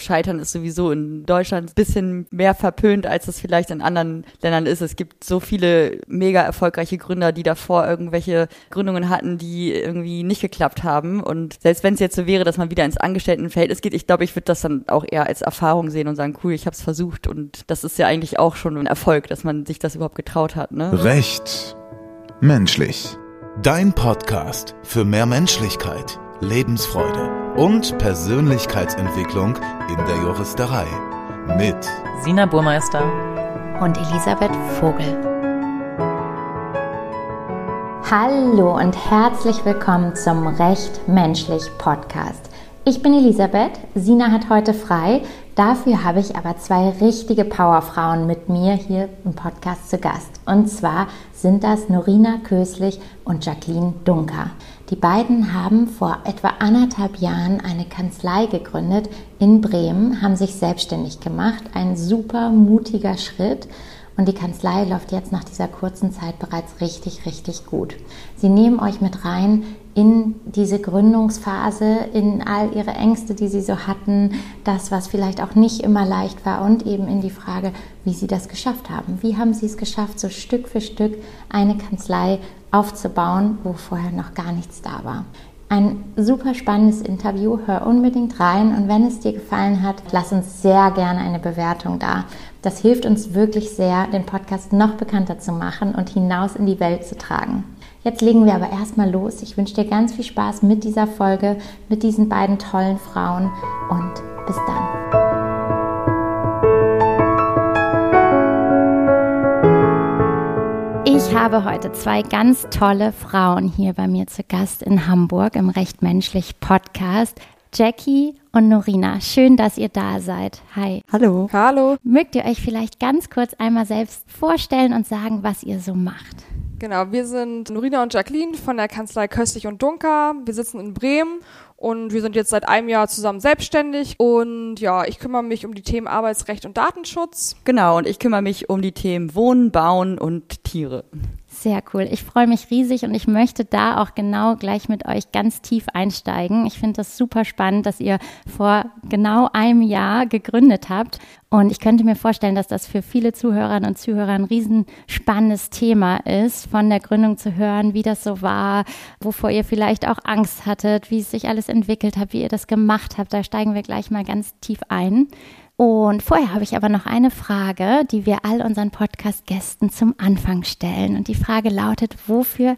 Scheitern ist sowieso in Deutschland ein bisschen mehr verpönt, als es vielleicht in anderen Ländern ist. Es gibt so viele mega erfolgreiche Gründer, die davor irgendwelche Gründungen hatten, die irgendwie nicht geklappt haben. Und selbst wenn es jetzt so wäre, dass man wieder ins Angestelltenverhältnis geht, ich glaube, ich würde das dann auch eher als Erfahrung sehen und sagen, cool, ich habe es versucht. Und das ist ja eigentlich auch schon ein Erfolg, dass man sich das überhaupt getraut hat. Ne? Recht menschlich. Dein Podcast für mehr Menschlichkeit, Lebensfreude und Persönlichkeitsentwicklung in der Juristerei. Mit Sina Burmeister und Elisabeth Vogel. Hallo und herzlich willkommen zum Recht menschlich Podcast. Ich bin Elisabeth, Sina hat heute frei, dafür habe ich aber zwei richtige Powerfrauen mit mir hier im Podcast zu Gast. Und zwar sind das Norina Köslich und Jacqueline Dunker. Die beiden haben vor etwa anderthalb Jahren eine Kanzlei gegründet in Bremen, haben sich selbstständig gemacht. Ein super mutiger Schritt und die Kanzlei läuft jetzt nach dieser kurzen Zeit bereits richtig, richtig gut. Sie nehmen euch mit rein in diese Gründungsphase, in all ihre Ängste, die sie so hatten, das, was vielleicht auch nicht immer leicht war und eben in die Frage, wie sie das geschafft haben. Wie haben sie es geschafft, so Stück für Stück eine Kanzlei aufzubauen, wo vorher noch gar nichts da war. Ein super spannendes Interview, hör unbedingt rein und wenn es dir gefallen hat, lass uns sehr gerne eine Bewertung da. Das hilft uns wirklich sehr, den Podcast noch bekannter zu machen und hinaus in die Welt zu tragen. Jetzt legen wir aber erstmal los. Ich wünsche dir ganz viel Spaß mit dieser Folge, mit diesen beiden tollen Frauen und bis dann. Ich habe heute zwei ganz tolle Frauen hier bei mir zu Gast in Hamburg im Recht Menschlich Podcast. Jackie und Norina, schön, dass ihr da seid. Hi. Hallo. Hallo. Mögt ihr euch vielleicht ganz kurz einmal selbst vorstellen und sagen, was ihr so macht? Genau, wir sind Norina und Jacqueline von der Kanzlei Köstlich und Dunker. Wir sitzen in Bremen und wir sind jetzt seit einem Jahr zusammen selbstständig. Und ja, ich kümmere mich um die Themen Arbeitsrecht und Datenschutz. Genau, und ich kümmere mich um die Themen Wohnen, Bauen und Tiere. Sehr cool. Ich freue mich riesig und ich möchte da auch genau gleich mit euch ganz tief einsteigen. Ich finde das super spannend, dass ihr vor genau einem Jahr gegründet habt. Und ich könnte mir vorstellen, dass das für viele Zuhörerinnen und Zuhörer ein riesenspannendes Thema ist, von der Gründung zu hören, wie das so war, wovor ihr vielleicht auch Angst hattet, wie es sich alles entwickelt hat, wie ihr das gemacht habt. Da steigen wir gleich mal ganz tief ein. Und vorher habe ich aber noch eine Frage, die wir all unseren Podcast-Gästen zum Anfang stellen. Und die Frage lautet, wofür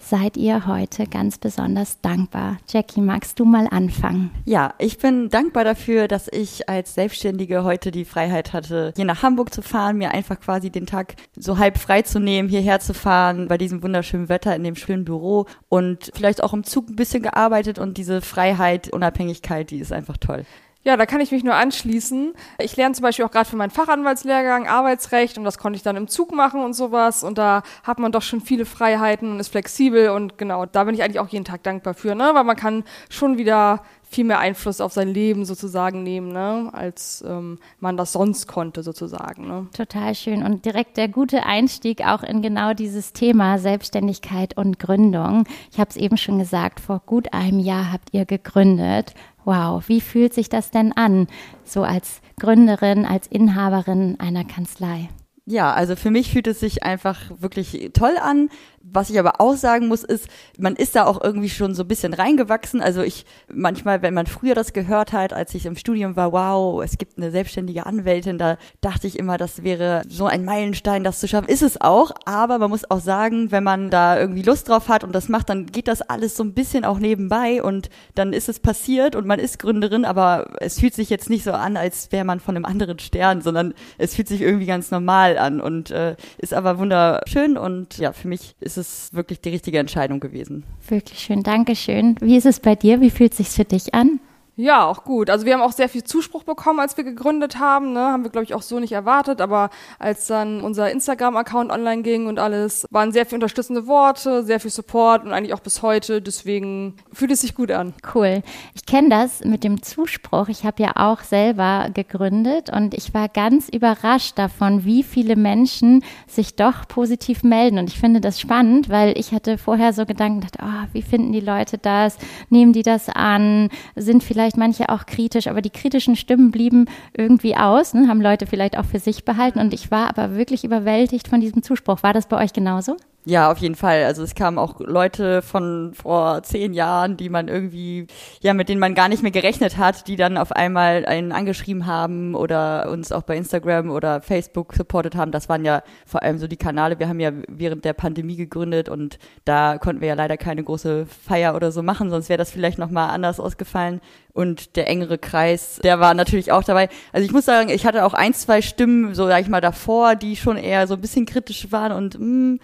seid ihr heute ganz besonders dankbar? Jackie, magst du mal anfangen? Ja, ich bin dankbar dafür, dass ich als Selbstständige heute die Freiheit hatte, hier nach Hamburg zu fahren, mir einfach quasi den Tag so halb frei zu nehmen, hierher zu fahren, bei diesem wunderschönen Wetter in dem schönen Büro und vielleicht auch im Zug ein bisschen gearbeitet und diese Freiheit, Unabhängigkeit, die ist einfach toll. Ja, da kann ich mich nur anschließen. Ich lerne zum Beispiel auch gerade für meinen Fachanwaltslehrgang Arbeitsrecht und das konnte ich dann im Zug machen und sowas. Und da hat man doch schon viele Freiheiten und ist flexibel und genau, da bin ich eigentlich auch jeden Tag dankbar für, ne? Weil man kann schon wieder viel mehr Einfluss auf sein Leben sozusagen nehmen, ne? als ähm, man das sonst konnte sozusagen. Ne? Total schön und direkt der gute Einstieg auch in genau dieses Thema Selbstständigkeit und Gründung. Ich habe es eben schon gesagt, vor gut einem Jahr habt ihr gegründet Wow, wie fühlt sich das denn an, so als Gründerin, als Inhaberin einer Kanzlei? Ja, also für mich fühlt es sich einfach wirklich toll an. Was ich aber auch sagen muss, ist, man ist da auch irgendwie schon so ein bisschen reingewachsen. Also ich, manchmal, wenn man früher das gehört hat, als ich im Studium war, wow, es gibt eine selbstständige Anwältin, da dachte ich immer, das wäre so ein Meilenstein, das zu schaffen. Ist es auch, aber man muss auch sagen, wenn man da irgendwie Lust drauf hat und das macht, dann geht das alles so ein bisschen auch nebenbei und dann ist es passiert und man ist Gründerin, aber es fühlt sich jetzt nicht so an, als wäre man von einem anderen Stern, sondern es fühlt sich irgendwie ganz normal an und äh, ist aber wunderschön und ja, für mich ist es wirklich die richtige Entscheidung gewesen. Wirklich schön, Dankeschön. Wie ist es bei dir? Wie fühlt es sich für dich an? Ja, auch gut. Also wir haben auch sehr viel Zuspruch bekommen, als wir gegründet haben. Ne? Haben wir, glaube ich, auch so nicht erwartet. Aber als dann unser Instagram-Account online ging und alles, waren sehr viele unterstützende Worte, sehr viel Support und eigentlich auch bis heute. Deswegen fühlt es sich gut an. Cool. Ich kenne das mit dem Zuspruch. Ich habe ja auch selber gegründet und ich war ganz überrascht davon, wie viele Menschen sich doch positiv melden. Und ich finde das spannend, weil ich hatte vorher so Gedanken, gedacht, oh, wie finden die Leute das? Nehmen die das an? Sind vielleicht vielleicht manche auch kritisch, aber die kritischen Stimmen blieben irgendwie aus, ne? haben Leute vielleicht auch für sich behalten. Und ich war aber wirklich überwältigt von diesem Zuspruch. War das bei euch genauso? Ja, auf jeden Fall. Also es kamen auch Leute von vor zehn Jahren, die man irgendwie, ja, mit denen man gar nicht mehr gerechnet hat, die dann auf einmal einen angeschrieben haben oder uns auch bei Instagram oder Facebook supportet haben. Das waren ja vor allem so die Kanäle. Wir haben ja während der Pandemie gegründet und da konnten wir ja leider keine große Feier oder so machen, sonst wäre das vielleicht nochmal anders ausgefallen und der engere Kreis, der war natürlich auch dabei. Also ich muss sagen, ich hatte auch ein, zwei Stimmen, so sag ich mal, davor, die schon eher so ein bisschen kritisch waren und mh,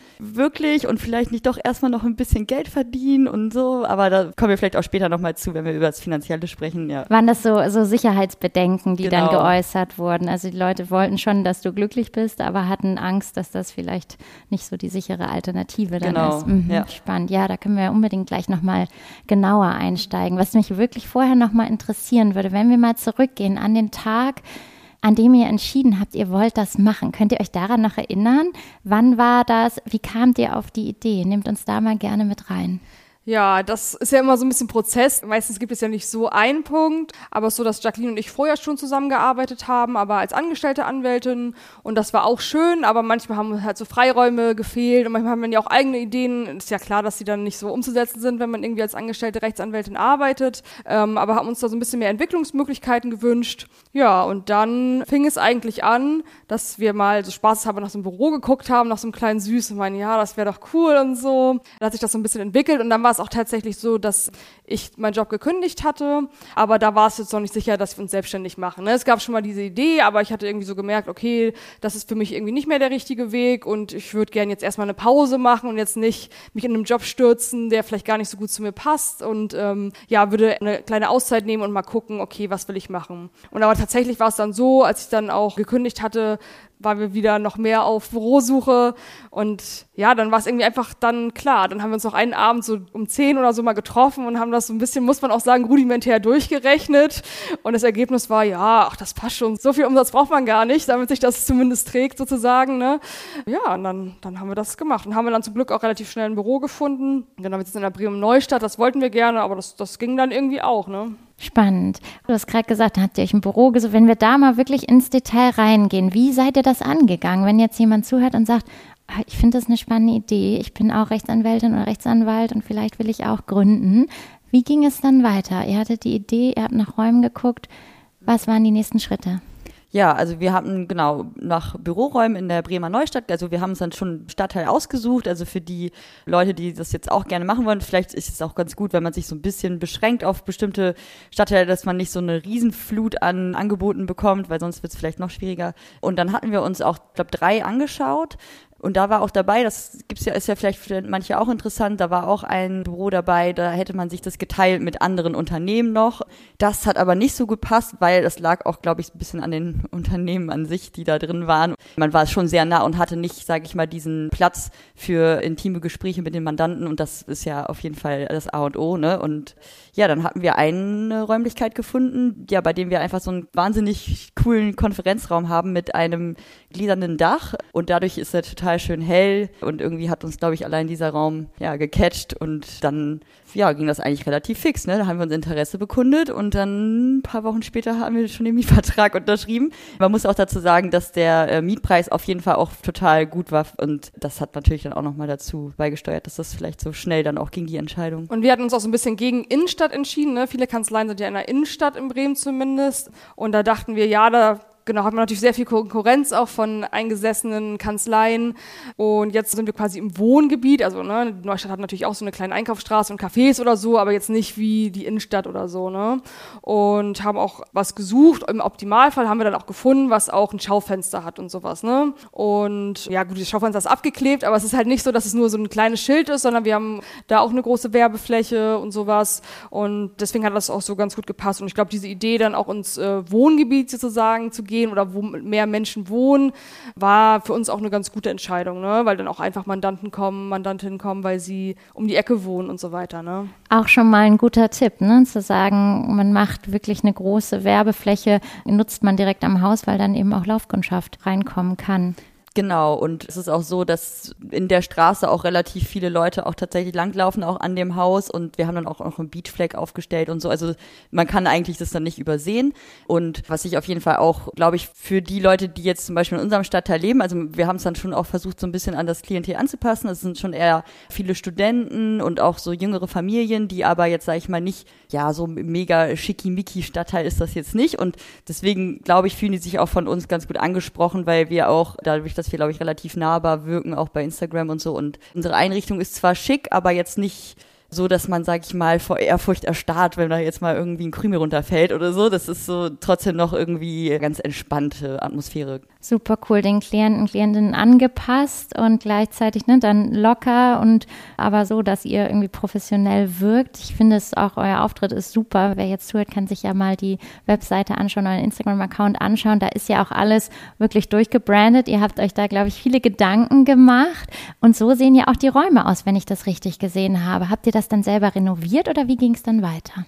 wirklich und vielleicht nicht doch erstmal noch ein bisschen Geld verdienen und so, aber da kommen wir vielleicht auch später nochmal zu, wenn wir über das Finanzielle sprechen, ja. Waren das so, so Sicherheitsbedenken, die genau. dann geäußert wurden? Also die Leute wollten schon, dass du glücklich bist, aber hatten Angst, dass das vielleicht nicht so die sichere Alternative dann genau. ist. Mhm, ja. Spannend. Ja, da können wir unbedingt gleich nochmal genauer einsteigen. Was mich wirklich vorher noch mal interessieren würde, wenn wir mal zurückgehen an den Tag, an dem ihr entschieden habt, ihr wollt das machen. Könnt ihr euch daran noch erinnern? Wann war das? Wie kamt ihr auf die Idee? Nehmt uns da mal gerne mit rein. Ja, das ist ja immer so ein bisschen Prozess. Meistens gibt es ja nicht so einen Punkt, aber so, dass Jacqueline und ich vorher schon zusammengearbeitet haben, aber als angestellte Anwältin und das war auch schön, aber manchmal haben halt so Freiräume gefehlt und manchmal haben wir ja auch eigene Ideen. Ist ja klar, dass die dann nicht so umzusetzen sind, wenn man irgendwie als angestellte Rechtsanwältin arbeitet, ähm, aber haben uns da so ein bisschen mehr Entwicklungsmöglichkeiten gewünscht. Ja, und dann fing es eigentlich an, dass wir mal so spaßeshalber nach so einem Büro geguckt haben, nach so einem kleinen Süß und meinen, ja, das wäre doch cool und so. Da hat sich das so ein bisschen entwickelt und dann war es auch tatsächlich so, dass ich meinen Job gekündigt hatte, aber da war es jetzt noch nicht sicher, dass wir uns selbstständig machen. Ne? Es gab schon mal diese Idee, aber ich hatte irgendwie so gemerkt, okay, das ist für mich irgendwie nicht mehr der richtige Weg und ich würde gerne jetzt erstmal eine Pause machen und jetzt nicht mich in einem Job stürzen, der vielleicht gar nicht so gut zu mir passt und ähm, ja, würde eine kleine Auszeit nehmen und mal gucken, okay, was will ich machen. Und aber tatsächlich war es dann so, als ich dann auch gekündigt hatte, waren wir wieder noch mehr auf Bürosuche und ja, dann war es irgendwie einfach dann klar. Dann haben wir uns noch einen Abend so um zehn oder so mal getroffen und haben das so ein bisschen, muss man auch sagen, rudimentär durchgerechnet und das Ergebnis war, ja, ach, das passt schon. So viel Umsatz braucht man gar nicht, damit sich das zumindest trägt sozusagen. Ne? Ja, und dann, dann haben wir das gemacht und haben wir dann zum Glück auch relativ schnell ein Büro gefunden. Genau, wir sitzen in der Bremen Neustadt, das wollten wir gerne, aber das, das ging dann irgendwie auch. Ne? Spannend. Du hast gerade gesagt, habt ihr euch ein Büro gesucht. Wenn wir da mal wirklich ins Detail reingehen, wie seid ihr das angegangen? Wenn jetzt jemand zuhört und sagt, ah, ich finde das eine spannende Idee, ich bin auch Rechtsanwältin oder Rechtsanwalt und vielleicht will ich auch gründen. Wie ging es dann weiter? Ihr hattet die Idee, ihr habt nach Räumen geguckt. Was waren die nächsten Schritte? Ja, also wir hatten genau nach Büroräumen in der Bremer Neustadt, also wir haben uns dann schon Stadtteil ausgesucht, also für die Leute, die das jetzt auch gerne machen wollen, vielleicht ist es auch ganz gut, wenn man sich so ein bisschen beschränkt auf bestimmte Stadtteile, dass man nicht so eine Riesenflut an Angeboten bekommt, weil sonst wird es vielleicht noch schwieriger. Und dann hatten wir uns auch, glaube drei angeschaut und da war auch dabei, das gibt's ja, ist ja vielleicht für manche auch interessant, da war auch ein Büro dabei, da hätte man sich das geteilt mit anderen Unternehmen noch. Das hat aber nicht so gepasst, weil das lag auch, glaube ich, ein bisschen an den Unternehmen an sich, die da drin waren. Man war schon sehr nah und hatte nicht, sage ich mal, diesen Platz für intime Gespräche mit den Mandanten und das ist ja auf jeden Fall das A und O, ne? Und ja, dann hatten wir eine Räumlichkeit gefunden, ja, bei dem wir einfach so einen wahnsinnig coolen Konferenzraum haben mit einem gliedernden Dach. Und dadurch ist er total schön hell. Und irgendwie hat uns, glaube ich, allein dieser Raum ja gecatcht. Und dann ja, ging das eigentlich relativ fix. Ne? Da haben wir uns Interesse bekundet und dann ein paar Wochen später haben wir schon den Mietvertrag unterschrieben. Man muss auch dazu sagen, dass der äh, Mietpreis auf jeden Fall auch total gut war und das hat natürlich dann auch nochmal dazu beigesteuert, dass das vielleicht so schnell dann auch ging, die Entscheidung. Und wir hatten uns auch so ein bisschen gegen Innenstadt entschieden. Ne? Viele Kanzleien sind ja in der Innenstadt in Bremen zumindest und da dachten wir, ja, da genau, hat man natürlich sehr viel Konkurrenz auch von eingesessenen Kanzleien. Und jetzt sind wir quasi im Wohngebiet. Also ne, Neustadt hat natürlich auch so eine kleine Einkaufsstraße und Cafés oder so, aber jetzt nicht wie die Innenstadt oder so. Ne? Und haben auch was gesucht. Im Optimalfall haben wir dann auch gefunden, was auch ein Schaufenster hat und sowas. Ne? Und ja, gut, das Schaufenster ist abgeklebt, aber es ist halt nicht so, dass es nur so ein kleines Schild ist, sondern wir haben da auch eine große Werbefläche und sowas. Und deswegen hat das auch so ganz gut gepasst. Und ich glaube, diese Idee dann auch ins äh, Wohngebiet sozusagen zu gehen, gehen oder wo mehr Menschen wohnen, war für uns auch eine ganz gute Entscheidung, ne? weil dann auch einfach Mandanten kommen, Mandantinnen kommen, weil sie um die Ecke wohnen und so weiter. Ne? Auch schon mal ein guter Tipp, ne? zu sagen, man macht wirklich eine große Werbefläche, nutzt man direkt am Haus, weil dann eben auch Laufkundschaft reinkommen kann. Genau, und es ist auch so, dass in der Straße auch relativ viele Leute auch tatsächlich langlaufen, auch an dem Haus. Und wir haben dann auch noch einen Beachflag aufgestellt und so. Also man kann eigentlich das dann nicht übersehen. Und was ich auf jeden Fall auch, glaube ich, für die Leute, die jetzt zum Beispiel in unserem Stadtteil leben, also wir haben es dann schon auch versucht, so ein bisschen an das Klientel anzupassen. Es sind schon eher viele Studenten und auch so jüngere Familien, die aber jetzt, sage ich mal, nicht, ja, so mega schickimicki Stadtteil ist das jetzt nicht. Und deswegen, glaube ich, fühlen die sich auch von uns ganz gut angesprochen, weil wir auch dadurch, dass dass wir, glaube ich, relativ nahbar wirken, auch bei Instagram und so. Und unsere Einrichtung ist zwar schick, aber jetzt nicht so, dass man, sag ich mal, vor Ehrfurcht erstarrt, wenn da jetzt mal irgendwie ein Krümel runterfällt oder so. Das ist so trotzdem noch irgendwie ganz entspannte Atmosphäre super cool den Klienten, Klientinnen angepasst und gleichzeitig ne, dann locker und aber so, dass ihr irgendwie professionell wirkt. Ich finde es auch, euer Auftritt ist super. Wer jetzt zuhört, kann sich ja mal die Webseite anschauen, euren Instagram-Account anschauen. Da ist ja auch alles wirklich durchgebrandet. Ihr habt euch da, glaube ich, viele Gedanken gemacht und so sehen ja auch die Räume aus, wenn ich das richtig gesehen habe. Habt ihr das dann selber renoviert oder wie ging es dann weiter?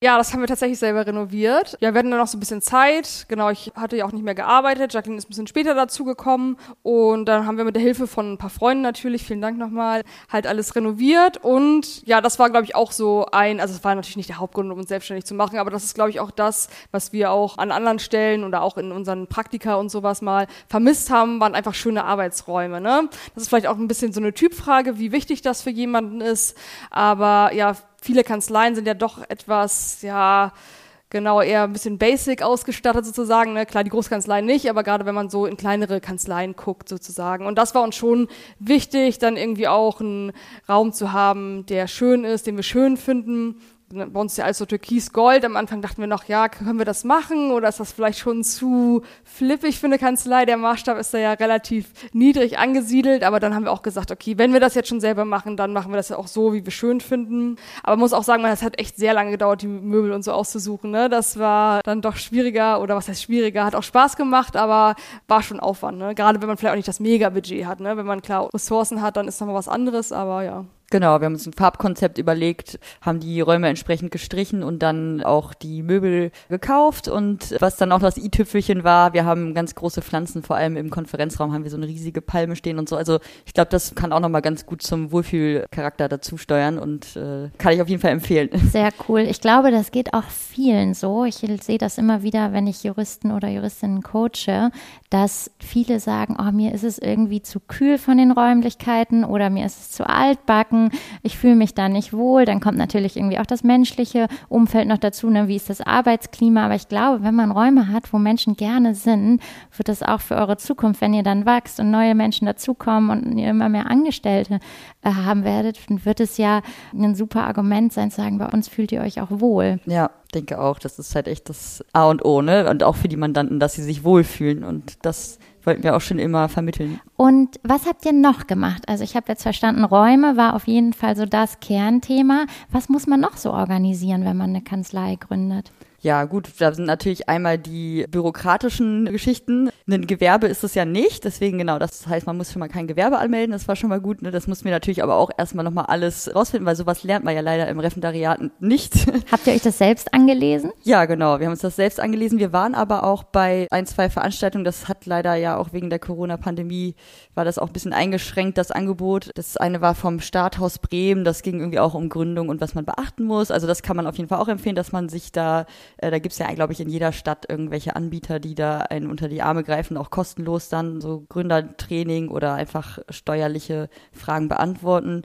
Ja, das haben wir tatsächlich selber renoviert. Ja, wir hatten dann noch so ein bisschen Zeit. Genau, ich hatte ja auch nicht mehr gearbeitet. Jacqueline ist ein bisschen später dazu gekommen. Und dann haben wir mit der Hilfe von ein paar Freunden natürlich, vielen Dank nochmal, halt alles renoviert. Und ja, das war, glaube ich, auch so ein, also es war natürlich nicht der Hauptgrund, um uns selbstständig zu machen, aber das ist, glaube ich, auch das, was wir auch an anderen Stellen oder auch in unseren Praktika und sowas mal vermisst haben, waren einfach schöne Arbeitsräume. Ne? Das ist vielleicht auch ein bisschen so eine Typfrage, wie wichtig das für jemanden ist. Aber ja, viele Kanzleien sind ja doch etwas, ja, genau, eher ein bisschen basic ausgestattet sozusagen. Ne? Klar, die Großkanzleien nicht, aber gerade wenn man so in kleinere Kanzleien guckt sozusagen. Und das war uns schon wichtig, dann irgendwie auch einen Raum zu haben, der schön ist, den wir schön finden bei uns ja alles so türkis-gold. Am Anfang dachten wir noch, ja, können wir das machen oder ist das vielleicht schon zu flippig für eine Kanzlei? Der Maßstab ist da ja relativ niedrig angesiedelt, aber dann haben wir auch gesagt, okay, wenn wir das jetzt schon selber machen, dann machen wir das ja auch so, wie wir schön finden. Aber man muss auch sagen, es hat echt sehr lange gedauert, die Möbel und so auszusuchen. Ne? Das war dann doch schwieriger oder was heißt schwieriger, hat auch Spaß gemacht, aber war schon Aufwand. Ne? Gerade wenn man vielleicht auch nicht das Mega-Budget hat. Ne? Wenn man klar Ressourcen hat, dann ist nochmal was anderes, aber ja. Genau, wir haben uns ein Farbkonzept überlegt, haben die Räume entsprechend gestrichen und dann auch die Möbel gekauft. Und was dann auch das i-Tüpfelchen war, wir haben ganz große Pflanzen, vor allem im Konferenzraum haben wir so eine riesige Palme stehen und so. Also ich glaube, das kann auch nochmal ganz gut zum Wohlfühlcharakter dazu steuern und äh, kann ich auf jeden Fall empfehlen. Sehr cool. Ich glaube, das geht auch vielen so. Ich sehe das immer wieder, wenn ich Juristen oder Juristinnen coache, dass viele sagen, oh, mir ist es irgendwie zu kühl von den Räumlichkeiten oder mir ist es zu altbacken merken, ich fühle mich da nicht wohl. Dann kommt natürlich irgendwie auch das menschliche Umfeld noch dazu, ne? wie ist das Arbeitsklima. Aber ich glaube, wenn man Räume hat, wo Menschen gerne sind, wird das auch für eure Zukunft, wenn ihr dann wächst und neue Menschen dazukommen und ihr immer mehr Angestellte äh, haben werdet, wird es ja ein super Argument sein, zu sagen, bei uns fühlt ihr euch auch wohl. Ja, denke auch. Das ist halt echt das A und O, ne? Und auch für die Mandanten, dass sie sich wohlfühlen. Und das wollten wir auch schon immer vermitteln. Und was habt ihr noch gemacht? Also ich habe jetzt verstanden, Räume war auf jeden Fall so das Kernthema. Was muss man noch so organisieren, wenn man eine Kanzlei gründet? Ja, gut, da sind natürlich einmal die bürokratischen Geschichten. Ein Gewerbe ist es ja nicht, deswegen genau, das heißt, man muss schon mal kein Gewerbe anmelden, das war schon mal gut. Ne? Das mussten wir natürlich aber auch erstmal nochmal alles rausfinden, weil sowas lernt man ja leider im Referendariat nicht. Habt ihr euch das selbst angelesen? Ja, genau, wir haben uns das selbst angelesen. Wir waren aber auch bei ein, zwei Veranstaltungen, das hat leider ja auch wegen der Corona-Pandemie, war das auch ein bisschen eingeschränkt, das Angebot. Das eine war vom Starthaus Bremen, das ging irgendwie auch um Gründung und was man beachten muss. Also das kann man auf jeden Fall auch empfehlen, dass man sich da äh, da gibt's ja, glaube ich, in jeder Stadt irgendwelche Anbieter, die da einen unter die Arme greifen, auch kostenlos dann so Gründertraining oder einfach steuerliche Fragen beantworten.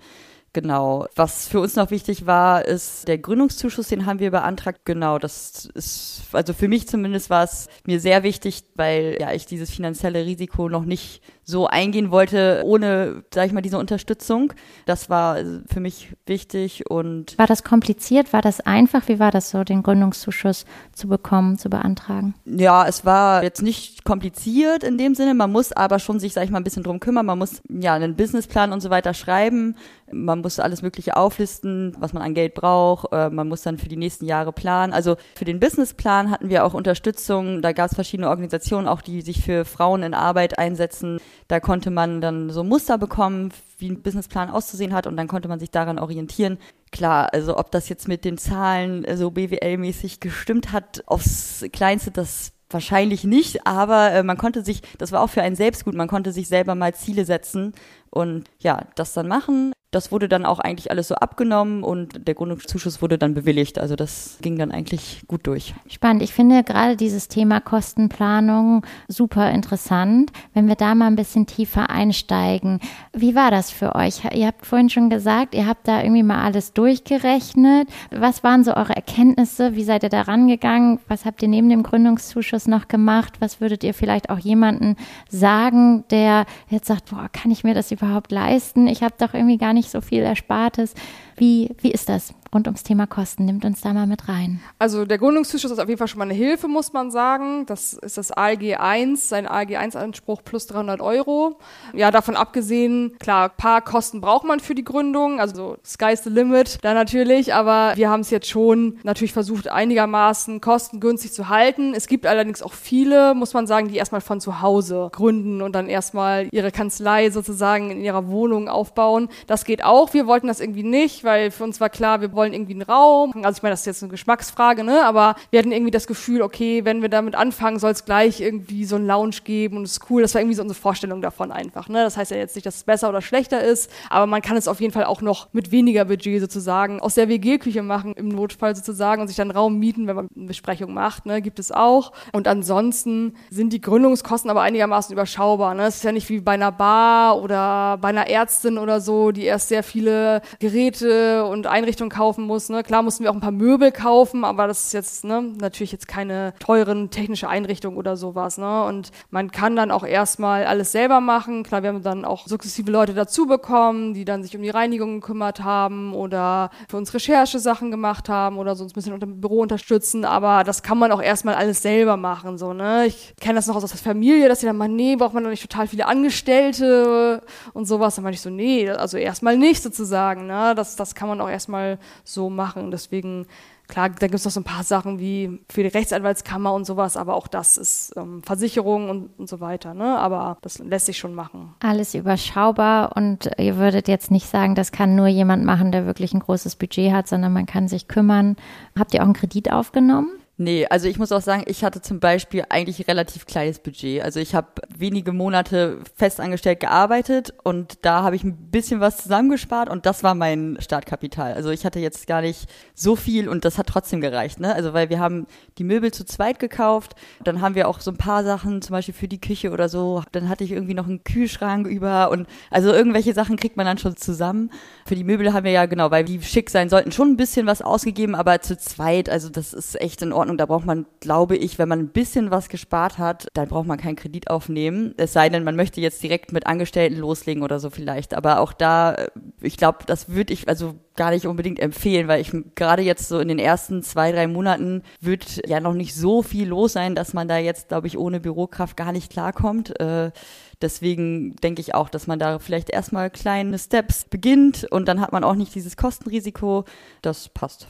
Genau. Was für uns noch wichtig war, ist der Gründungszuschuss, den haben wir beantragt. Genau, das ist, also für mich zumindest war es mir sehr wichtig, weil ja ich dieses finanzielle Risiko noch nicht so eingehen wollte, ohne, sag ich mal, diese Unterstützung. Das war für mich wichtig und. War das kompliziert? War das einfach? Wie war das so, den Gründungszuschuss zu bekommen, zu beantragen? Ja, es war jetzt nicht kompliziert in dem Sinne. Man muss aber schon sich, sag ich mal, ein bisschen drum kümmern. Man muss ja einen Businessplan und so weiter schreiben. Man muss alles Mögliche auflisten, was man an Geld braucht. Äh, man muss dann für die nächsten Jahre planen. Also für den Businessplan hatten wir auch Unterstützung. Da gab es verschiedene Organisationen, auch die sich für Frauen in Arbeit einsetzen. Da konnte man dann so Muster bekommen, wie ein Businessplan auszusehen hat und dann konnte man sich daran orientieren. Klar, also ob das jetzt mit den Zahlen so BWL-mäßig gestimmt hat, aufs Kleinste, das wahrscheinlich nicht, aber äh, man konnte sich, das war auch für einen selbst gut, man konnte sich selber mal Ziele setzen und ja, das dann machen. Das wurde dann auch eigentlich alles so abgenommen und der Gründungszuschuss wurde dann bewilligt. Also das ging dann eigentlich gut durch. Spannend. Ich finde gerade dieses Thema Kostenplanung super interessant. Wenn wir da mal ein bisschen tiefer einsteigen. Wie war das für euch? Ihr habt vorhin schon gesagt, ihr habt da irgendwie mal alles durchgerechnet. Was waren so eure Erkenntnisse? Wie seid ihr da rangegangen? Was habt ihr neben dem Gründungszuschuss noch gemacht? Was würdet ihr vielleicht auch jemanden sagen, der jetzt sagt, boah, kann ich mir das überhaupt leisten? Ich habe doch irgendwie gar nicht nicht so viel Erspartes. Wie, wie ist das rund ums Thema Kosten? Nimmt uns da mal mit rein. Also der Gründungszuschuss ist auf jeden Fall schon mal eine Hilfe, muss man sagen. Das ist das ALG 1, sein ALG 1-Anspruch plus 300 Euro. Ja, davon abgesehen, klar, ein paar Kosten braucht man für die Gründung, also sky's the limit da natürlich, aber wir haben es jetzt schon natürlich versucht, einigermaßen kostengünstig zu halten. Es gibt allerdings auch viele, muss man sagen, die erstmal von zu Hause gründen und dann erstmal ihre Kanzlei sozusagen in ihrer Wohnung aufbauen. Das geht auch. Wir wollten das irgendwie nicht, weil für uns war klar, wir wollen irgendwie einen Raum. Also ich meine, das ist jetzt eine Geschmacksfrage, ne? Aber wir hatten irgendwie das Gefühl, okay, wenn wir damit anfangen, soll es gleich irgendwie so einen Lounge geben und es ist cool. Das war irgendwie so unsere Vorstellung davon einfach. Ne? Das heißt ja jetzt nicht, dass es besser oder schlechter ist, aber man kann es auf jeden Fall auch noch mit weniger Budget sozusagen aus der WG-Küche machen, im Notfall sozusagen, und sich dann Raum mieten, wenn man eine Besprechung macht, ne? Gibt es auch. Und ansonsten sind die Gründungskosten aber einigermaßen überschaubar. Ne? Ist ja nicht wie bei einer Bar oder bei einer Ärztin oder so, die erst sehr viele Geräte und Einrichtungen kaufen muss. Ne? Klar mussten wir auch ein paar Möbel kaufen, aber das ist jetzt ne, natürlich jetzt keine teuren technische Einrichtung oder sowas. Ne? Und man kann dann auch erstmal alles selber machen. Klar, wir haben dann auch sukzessive Leute dazu bekommen, die dann sich um die Reinigung gekümmert haben oder für uns Recherchesachen gemacht haben oder so uns ein bisschen unter dem Büro unterstützen. Aber das kann man auch erstmal alles selber machen. So, ne? Ich kenne das noch aus der Familie, dass sie dann mal, nee, braucht man doch nicht total viele Angestellte und sowas. Dann meine ich so, nee, also erstmal nicht sozusagen. Ne? Das, das kann man auch erstmal so machen. Deswegen, klar, da gibt es noch so ein paar Sachen wie für die Rechtsanwaltskammer und sowas, aber auch das ist ähm, Versicherung und, und so weiter. Ne? Aber das lässt sich schon machen. Alles überschaubar und ihr würdet jetzt nicht sagen, das kann nur jemand machen, der wirklich ein großes Budget hat, sondern man kann sich kümmern. Habt ihr auch einen Kredit aufgenommen? Nee, also ich muss auch sagen, ich hatte zum Beispiel eigentlich relativ kleines Budget. Also ich habe wenige Monate festangestellt gearbeitet und da habe ich ein bisschen was zusammengespart und das war mein Startkapital. Also ich hatte jetzt gar nicht so viel und das hat trotzdem gereicht, ne? Also weil wir haben die Möbel zu zweit gekauft, dann haben wir auch so ein paar Sachen, zum Beispiel für die Küche oder so. Dann hatte ich irgendwie noch einen Kühlschrank über und also irgendwelche Sachen kriegt man dann schon zusammen. Für die Möbel haben wir ja genau, weil die schick sein sollten, schon ein bisschen was ausgegeben, aber zu zweit, also das ist echt in Ordnung Ordnung. Da braucht man, glaube ich, wenn man ein bisschen was gespart hat, dann braucht man keinen Kredit aufnehmen. Es sei denn, man möchte jetzt direkt mit Angestellten loslegen oder so vielleicht. Aber auch da, äh, ich glaube, das würde ich also gar nicht unbedingt empfehlen, weil ich gerade jetzt so in den ersten zwei, drei Monaten wird ja noch nicht so viel los sein, dass man da jetzt, glaube ich, ohne Bürokraft gar nicht klarkommt. Äh, deswegen denke ich auch, dass man da vielleicht erstmal kleine Steps beginnt und dann hat man auch nicht dieses Kostenrisiko. Das passt.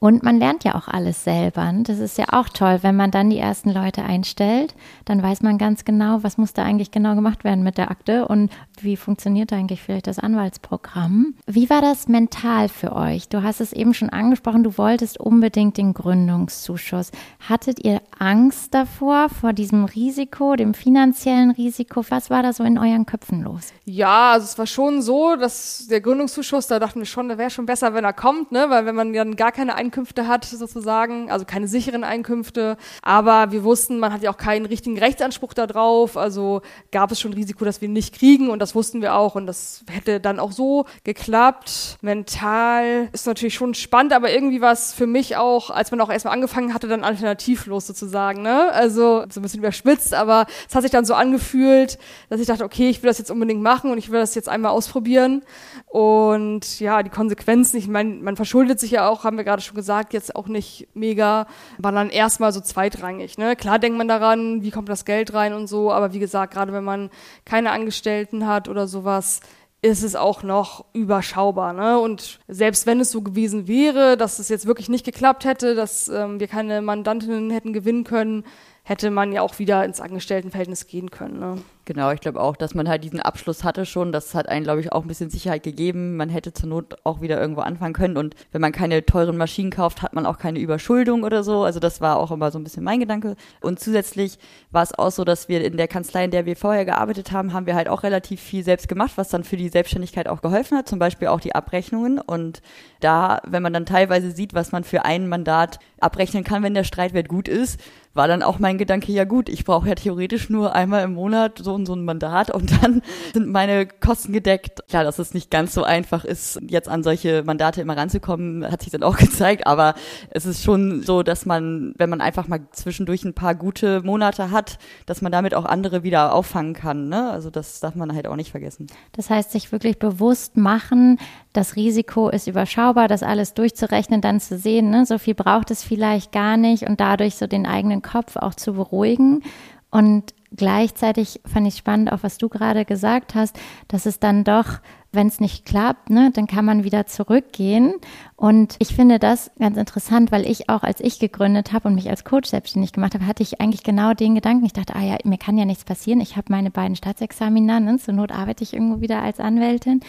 Und man lernt ja auch alles selber. Ne? Das ist ja auch toll, wenn man dann die ersten Leute einstellt, dann weiß man ganz genau, was muss da eigentlich genau gemacht werden mit der Akte und wie funktioniert eigentlich vielleicht das Anwaltsprogramm. Wie war das mental für euch? Du hast es eben schon angesprochen, du wolltest unbedingt den Gründungszuschuss. Hattet ihr Angst davor, vor diesem Risiko, dem finanziellen Risiko? Was war da so in euren Köpfen los? Ja, also es war schon so, dass der Gründungszuschuss, da dachten wir schon, da wäre schon besser, wenn er kommt, ne? weil wenn man dann gar keine Einkünfte hat, sozusagen, also keine sicheren Einkünfte. Aber wir wussten, man hat ja auch keinen richtigen Rechtsanspruch darauf, also gab es schon Risiko, dass wir nicht kriegen und das wussten wir auch und das hätte dann auch so geklappt. Mental ist natürlich schon spannend, aber irgendwie war es für mich auch, als man auch erstmal angefangen hatte, dann alternativlos sozusagen, ne? Also so ein bisschen überspitzt, aber es hat sich dann so angefühlt, dass ich dachte, okay, ich will das jetzt unbedingt machen und ich will das jetzt einmal ausprobieren. Und ja, die Konsequenzen, ich meine, man verschuldet sich ja auch, haben wir gerade schon gesagt, gesagt, jetzt auch nicht mega, war dann erstmal so zweitrangig. Ne? Klar denkt man daran, wie kommt das Geld rein und so, aber wie gesagt, gerade wenn man keine Angestellten hat oder sowas, ist es auch noch überschaubar. Ne? Und selbst wenn es so gewesen wäre, dass es jetzt wirklich nicht geklappt hätte, dass ähm, wir keine Mandantinnen hätten gewinnen können, hätte man ja auch wieder ins Angestelltenverhältnis gehen können. Ne? Genau, ich glaube auch, dass man halt diesen Abschluss hatte schon. Das hat einen, glaube ich, auch ein bisschen Sicherheit gegeben. Man hätte zur Not auch wieder irgendwo anfangen können. Und wenn man keine teuren Maschinen kauft, hat man auch keine Überschuldung oder so. Also das war auch immer so ein bisschen mein Gedanke. Und zusätzlich war es auch so, dass wir in der Kanzlei, in der wir vorher gearbeitet haben, haben wir halt auch relativ viel selbst gemacht, was dann für die Selbstständigkeit auch geholfen hat. Zum Beispiel auch die Abrechnungen. Und da, wenn man dann teilweise sieht, was man für ein Mandat abrechnen kann, wenn der Streitwert gut ist, war dann auch mein Gedanke, ja gut, ich brauche ja theoretisch nur einmal im Monat so und so ein Mandat und dann sind meine Kosten gedeckt. Klar, dass es nicht ganz so einfach ist, jetzt an solche Mandate immer ranzukommen, hat sich dann auch gezeigt, aber es ist schon so, dass man, wenn man einfach mal zwischendurch ein paar gute Monate hat, dass man damit auch andere wieder auffangen kann. Ne? Also das darf man halt auch nicht vergessen. Das heißt, sich wirklich bewusst machen, das Risiko ist überschaubar, das alles durchzurechnen, dann zu sehen, ne, so viel braucht es vielleicht gar nicht und dadurch so den eigenen Kopf auch zu beruhigen. Und gleichzeitig fand ich spannend, auch was du gerade gesagt hast, dass es dann doch, wenn es nicht klappt, ne, dann kann man wieder zurückgehen. Und ich finde das ganz interessant, weil ich auch, als ich gegründet habe und mich als Coach selbstständig gemacht habe, hatte ich eigentlich genau den Gedanken. Ich dachte, ah ja, mir kann ja nichts passieren. Ich habe meine beiden Staatsexamina, ne, zur Not arbeite ich irgendwo wieder als Anwältin.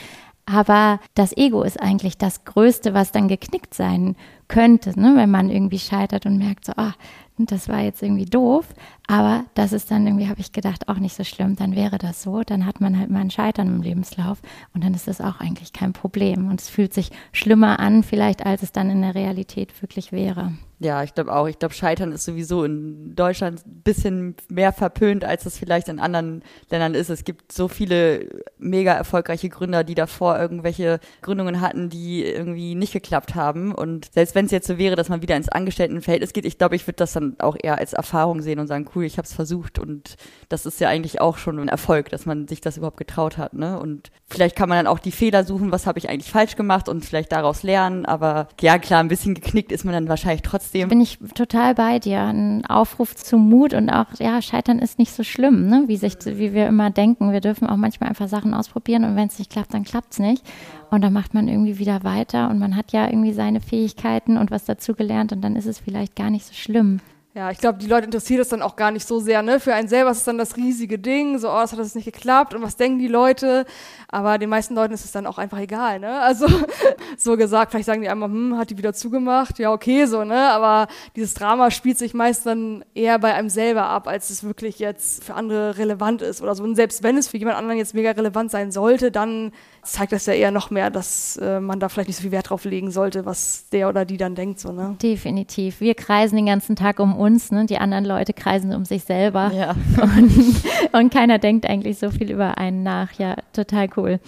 Aber das Ego ist eigentlich das Größte, was dann geknickt sein könnte, ne? wenn man irgendwie scheitert und merkt so, ah, das war jetzt irgendwie doof. Aber das ist dann irgendwie, habe ich gedacht, auch nicht so schlimm. Dann wäre das so. Dann hat man halt mal ein Scheitern im Lebenslauf und dann ist das auch eigentlich kein Problem. Und es fühlt sich schlimmer an, vielleicht, als es dann in der Realität wirklich wäre. Ja, ich glaube auch. Ich glaube, Scheitern ist sowieso in Deutschland ein bisschen mehr verpönt, als es vielleicht in anderen Ländern ist. Es gibt so viele mega erfolgreiche Gründer, die davor irgendwelche Gründungen hatten, die irgendwie nicht geklappt haben. Und selbst wenn es jetzt so wäre, dass man wieder ins Angestelltenverhältnis geht, ich glaube, ich würde das dann auch eher als Erfahrung sehen und sagen, cool, ich habe es versucht. Und das ist ja eigentlich auch schon ein Erfolg, dass man sich das überhaupt getraut hat. Ne? Und vielleicht kann man dann auch die Fehler suchen, was habe ich eigentlich falsch gemacht und vielleicht daraus lernen. Aber ja, klar, ein bisschen geknickt ist man dann wahrscheinlich trotzdem. Bin ich total bei dir. Ein Aufruf zum Mut und auch, ja, Scheitern ist nicht so schlimm, ne? wie, sich, wie wir immer denken. Wir dürfen auch manchmal einfach Sachen ausprobieren und wenn es nicht klappt, dann klappt es nicht. Und dann macht man irgendwie wieder weiter und man hat ja irgendwie seine Fähigkeiten und was dazu gelernt und dann ist es vielleicht gar nicht so schlimm. Ja, ich glaube, die Leute interessiert es dann auch gar nicht so sehr. Ne? Für einen selber ist es dann das riesige Ding, so, oh, das hat das nicht geklappt und was denken die Leute? Aber den meisten Leuten ist es dann auch einfach egal. Ne? Also so gesagt, vielleicht sagen die einmal, hm, hat die wieder zugemacht? Ja, okay, so, ne? Aber dieses Drama spielt sich meist dann eher bei einem selber ab, als es wirklich jetzt für andere relevant ist oder so. Und selbst wenn es für jemand anderen jetzt mega relevant sein sollte, dann zeigt das ja eher noch mehr, dass äh, man da vielleicht nicht so viel Wert drauf legen sollte, was der oder die dann denkt. So, ne? Definitiv. Wir kreisen den ganzen Tag um uns, ne? die anderen Leute kreisen um sich selber. Ja. Und, und keiner denkt eigentlich so viel über einen nach. Ja, total cool.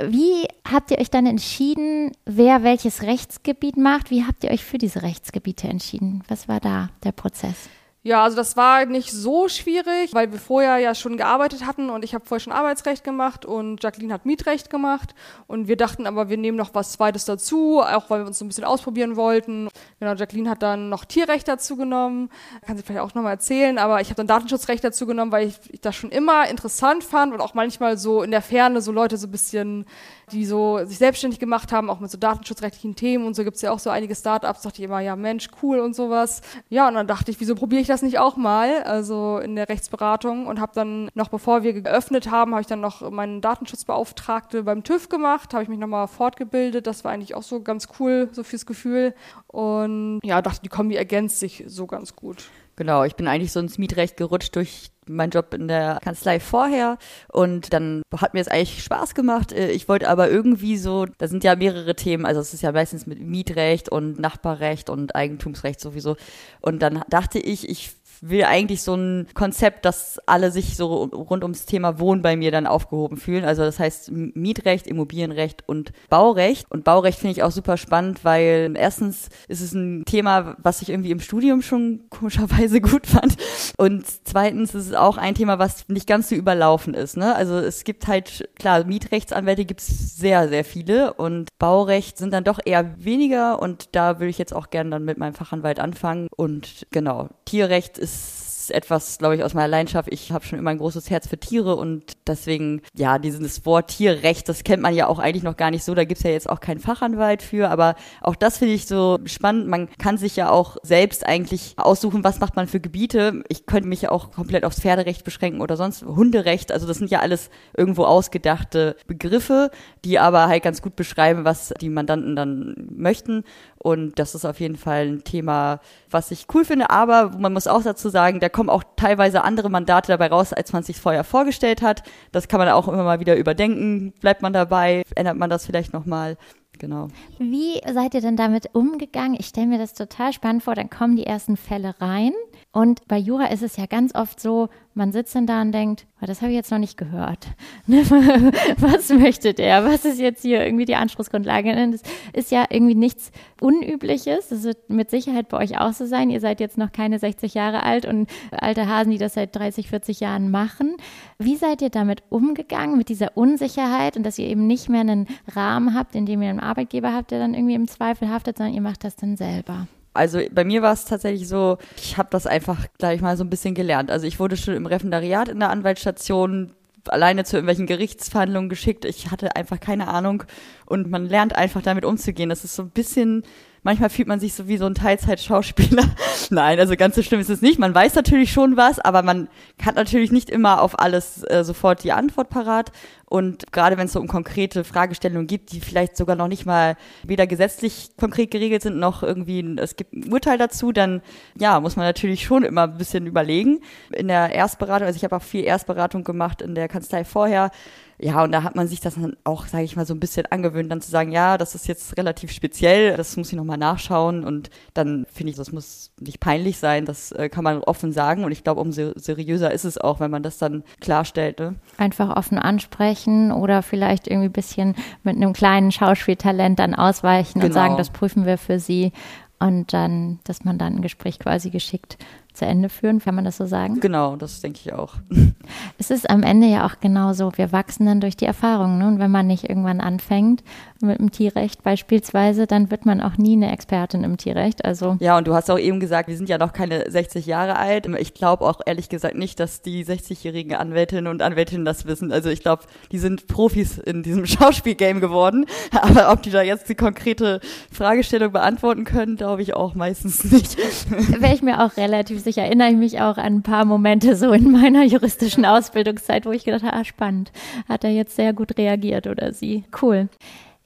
Wie habt ihr euch dann entschieden, wer welches Rechtsgebiet macht? Wie habt ihr euch für diese Rechtsgebiete entschieden? Was war da der Prozess? Ja, also das war nicht so schwierig, weil wir vorher ja schon gearbeitet hatten und ich habe vorher schon Arbeitsrecht gemacht und Jacqueline hat Mietrecht gemacht und wir dachten aber, wir nehmen noch was Zweites dazu, auch weil wir uns so ein bisschen ausprobieren wollten. Genau, Jacqueline hat dann noch Tierrecht dazu genommen, kann sie vielleicht auch nochmal erzählen, aber ich habe dann Datenschutzrecht dazu genommen, weil ich, ich das schon immer interessant fand und auch manchmal so in der Ferne so Leute so ein bisschen die so sich selbstständig gemacht haben, auch mit so datenschutzrechtlichen Themen und so gibt es ja auch so einige Startups, dachte ich immer, ja Mensch, cool und sowas. Ja, und dann dachte ich, wieso probiere ich das nicht auch mal, also in der Rechtsberatung und habe dann noch bevor wir geöffnet haben, habe ich dann noch meinen Datenschutzbeauftragte beim TÜV gemacht, habe ich mich nochmal fortgebildet, das war eigentlich auch so ganz cool, so fürs Gefühl und ja, dachte, die Kombi ergänzt sich so ganz gut. Genau, ich bin eigentlich so ins Mietrecht gerutscht durch meinen Job in der Kanzlei vorher und dann hat mir es eigentlich Spaß gemacht. Äh, ich wollte aber irgendwie so, da sind ja mehrere Themen, also es ist ja meistens mit Mietrecht und Nachbarrecht und Eigentumsrecht sowieso. Und dann dachte ich, ich will eigentlich so ein Konzept, dass alle sich so rund ums Thema Wohnen bei mir dann aufgehoben fühlen. Also das heißt Mietrecht, Immobilienrecht und Baurecht. Und Baurecht finde ich auch super spannend, weil erstens ist es ein Thema, was ich irgendwie im Studium schon komischerweise gut fand. Und zweitens ist es auch ein Thema, was nicht ganz so überlaufen ist. Ne? Also es gibt halt, klar, Mietrechtsanwälte gibt es sehr, sehr viele und Baurecht sind dann doch eher weniger und da würde ich jetzt auch gerne dann mit meinem Fachanwalt anfangen. Und genau, Tierrecht ist ist etwas, glaube ich, aus meiner Leidenschaft. Ich habe schon immer ein großes Herz für Tiere und deswegen, ja, dieses Wort Tierrecht, das kennt man ja auch eigentlich noch gar nicht so. Da gibt's ja jetzt auch keinen Fachanwalt für, aber auch das finde ich so spannend. Man kann sich ja auch selbst eigentlich aussuchen, was macht man für Gebiete. Ich könnte mich ja auch komplett aufs Pferderecht beschränken oder sonst Hunderecht. Also das sind ja alles irgendwo ausgedachte Begriffe, die aber halt ganz gut beschreiben, was die Mandanten dann möchten. Und das ist auf jeden Fall ein Thema, was ich cool finde. Aber man muss auch dazu sagen, da kommen auch teilweise andere Mandate dabei raus, als man sich vorher vorgestellt hat. Das kann man auch immer mal wieder überdenken. Bleibt man dabei? Ändert man das vielleicht nochmal? Genau. Wie seid ihr denn damit umgegangen? Ich stelle mir das total spannend vor. Dann kommen die ersten Fälle rein. Und bei Jura ist es ja ganz oft so, man sitzt dann da und denkt, oh, das habe ich jetzt noch nicht gehört. Ne, was möchte der? Was ist jetzt hier irgendwie die Anspruchsgrundlage? Das ist ja irgendwie nichts Unübliches. Das wird mit Sicherheit bei euch auch so sein. Ihr seid jetzt noch keine 60 Jahre alt und alte Hasen, die das seit 30, 40 Jahren machen. Wie seid ihr damit umgegangen, mit dieser Unsicherheit und dass ihr eben nicht mehr einen Rahmen habt, in dem ihr einen Arbeitgeber habt, der dann irgendwie im Zweifel haftet, sondern ihr macht das dann selber? Also bei mir war es tatsächlich so, ich habe das einfach, gleich ich mal, so ein bisschen gelernt. Also ich wurde schon im Referendariat in der Anwaltsstation alleine zu irgendwelchen Gerichtsverhandlungen geschickt. Ich hatte einfach keine Ahnung und man lernt einfach damit umzugehen. Das ist so ein bisschen manchmal fühlt man sich so wie so ein Teilzeit-Schauspieler. Nein, also ganz so schlimm ist es nicht. Man weiß natürlich schon was, aber man hat natürlich nicht immer auf alles äh, sofort die Antwort parat. Und gerade wenn es so um konkrete Fragestellungen gibt, die vielleicht sogar noch nicht mal weder gesetzlich konkret geregelt sind, noch irgendwie es gibt ein Urteil dazu, dann ja, muss man natürlich schon immer ein bisschen überlegen. In der Erstberatung, also ich habe auch viel Erstberatung gemacht in der Kanzlei vorher, ja, und da hat man sich das dann auch, sage ich mal, so ein bisschen angewöhnt, dann zu sagen, ja, das ist jetzt relativ speziell, das muss ich nochmal nachschauen und dann finde ich, das muss nicht peinlich sein, das äh, kann man offen sagen und ich glaube, umso seriöser ist es auch, wenn man das dann klarstellt. Ne? Einfach offen ansprechen oder vielleicht irgendwie ein bisschen mit einem kleinen Schauspieltalent dann ausweichen genau. und sagen, das prüfen wir für Sie und dann, dass man dann ein Gespräch quasi geschickt zu Ende führen, kann man das so sagen? Genau, das denke ich auch. Es ist am Ende ja auch genauso, wir wachsen dann durch die Erfahrungen. Ne? Und wenn man nicht irgendwann anfängt mit dem Tierrecht beispielsweise, dann wird man auch nie eine Expertin im Tierrecht. Also ja, und du hast auch eben gesagt, wir sind ja noch keine 60 Jahre alt. Ich glaube auch ehrlich gesagt nicht, dass die 60-jährigen Anwältinnen und Anwältinnen das wissen. Also ich glaube, die sind Profis in diesem Schauspielgame geworden. Aber ob die da jetzt die konkrete Fragestellung beantworten können, glaube ich auch meistens nicht. Wäre ich mir auch relativ sicher. Erinnere ich mich auch an ein paar Momente so in meiner juristischen Ausbildungszeit, wo ich gedacht habe, ah, spannend. Hat er jetzt sehr gut reagiert oder sie. Cool.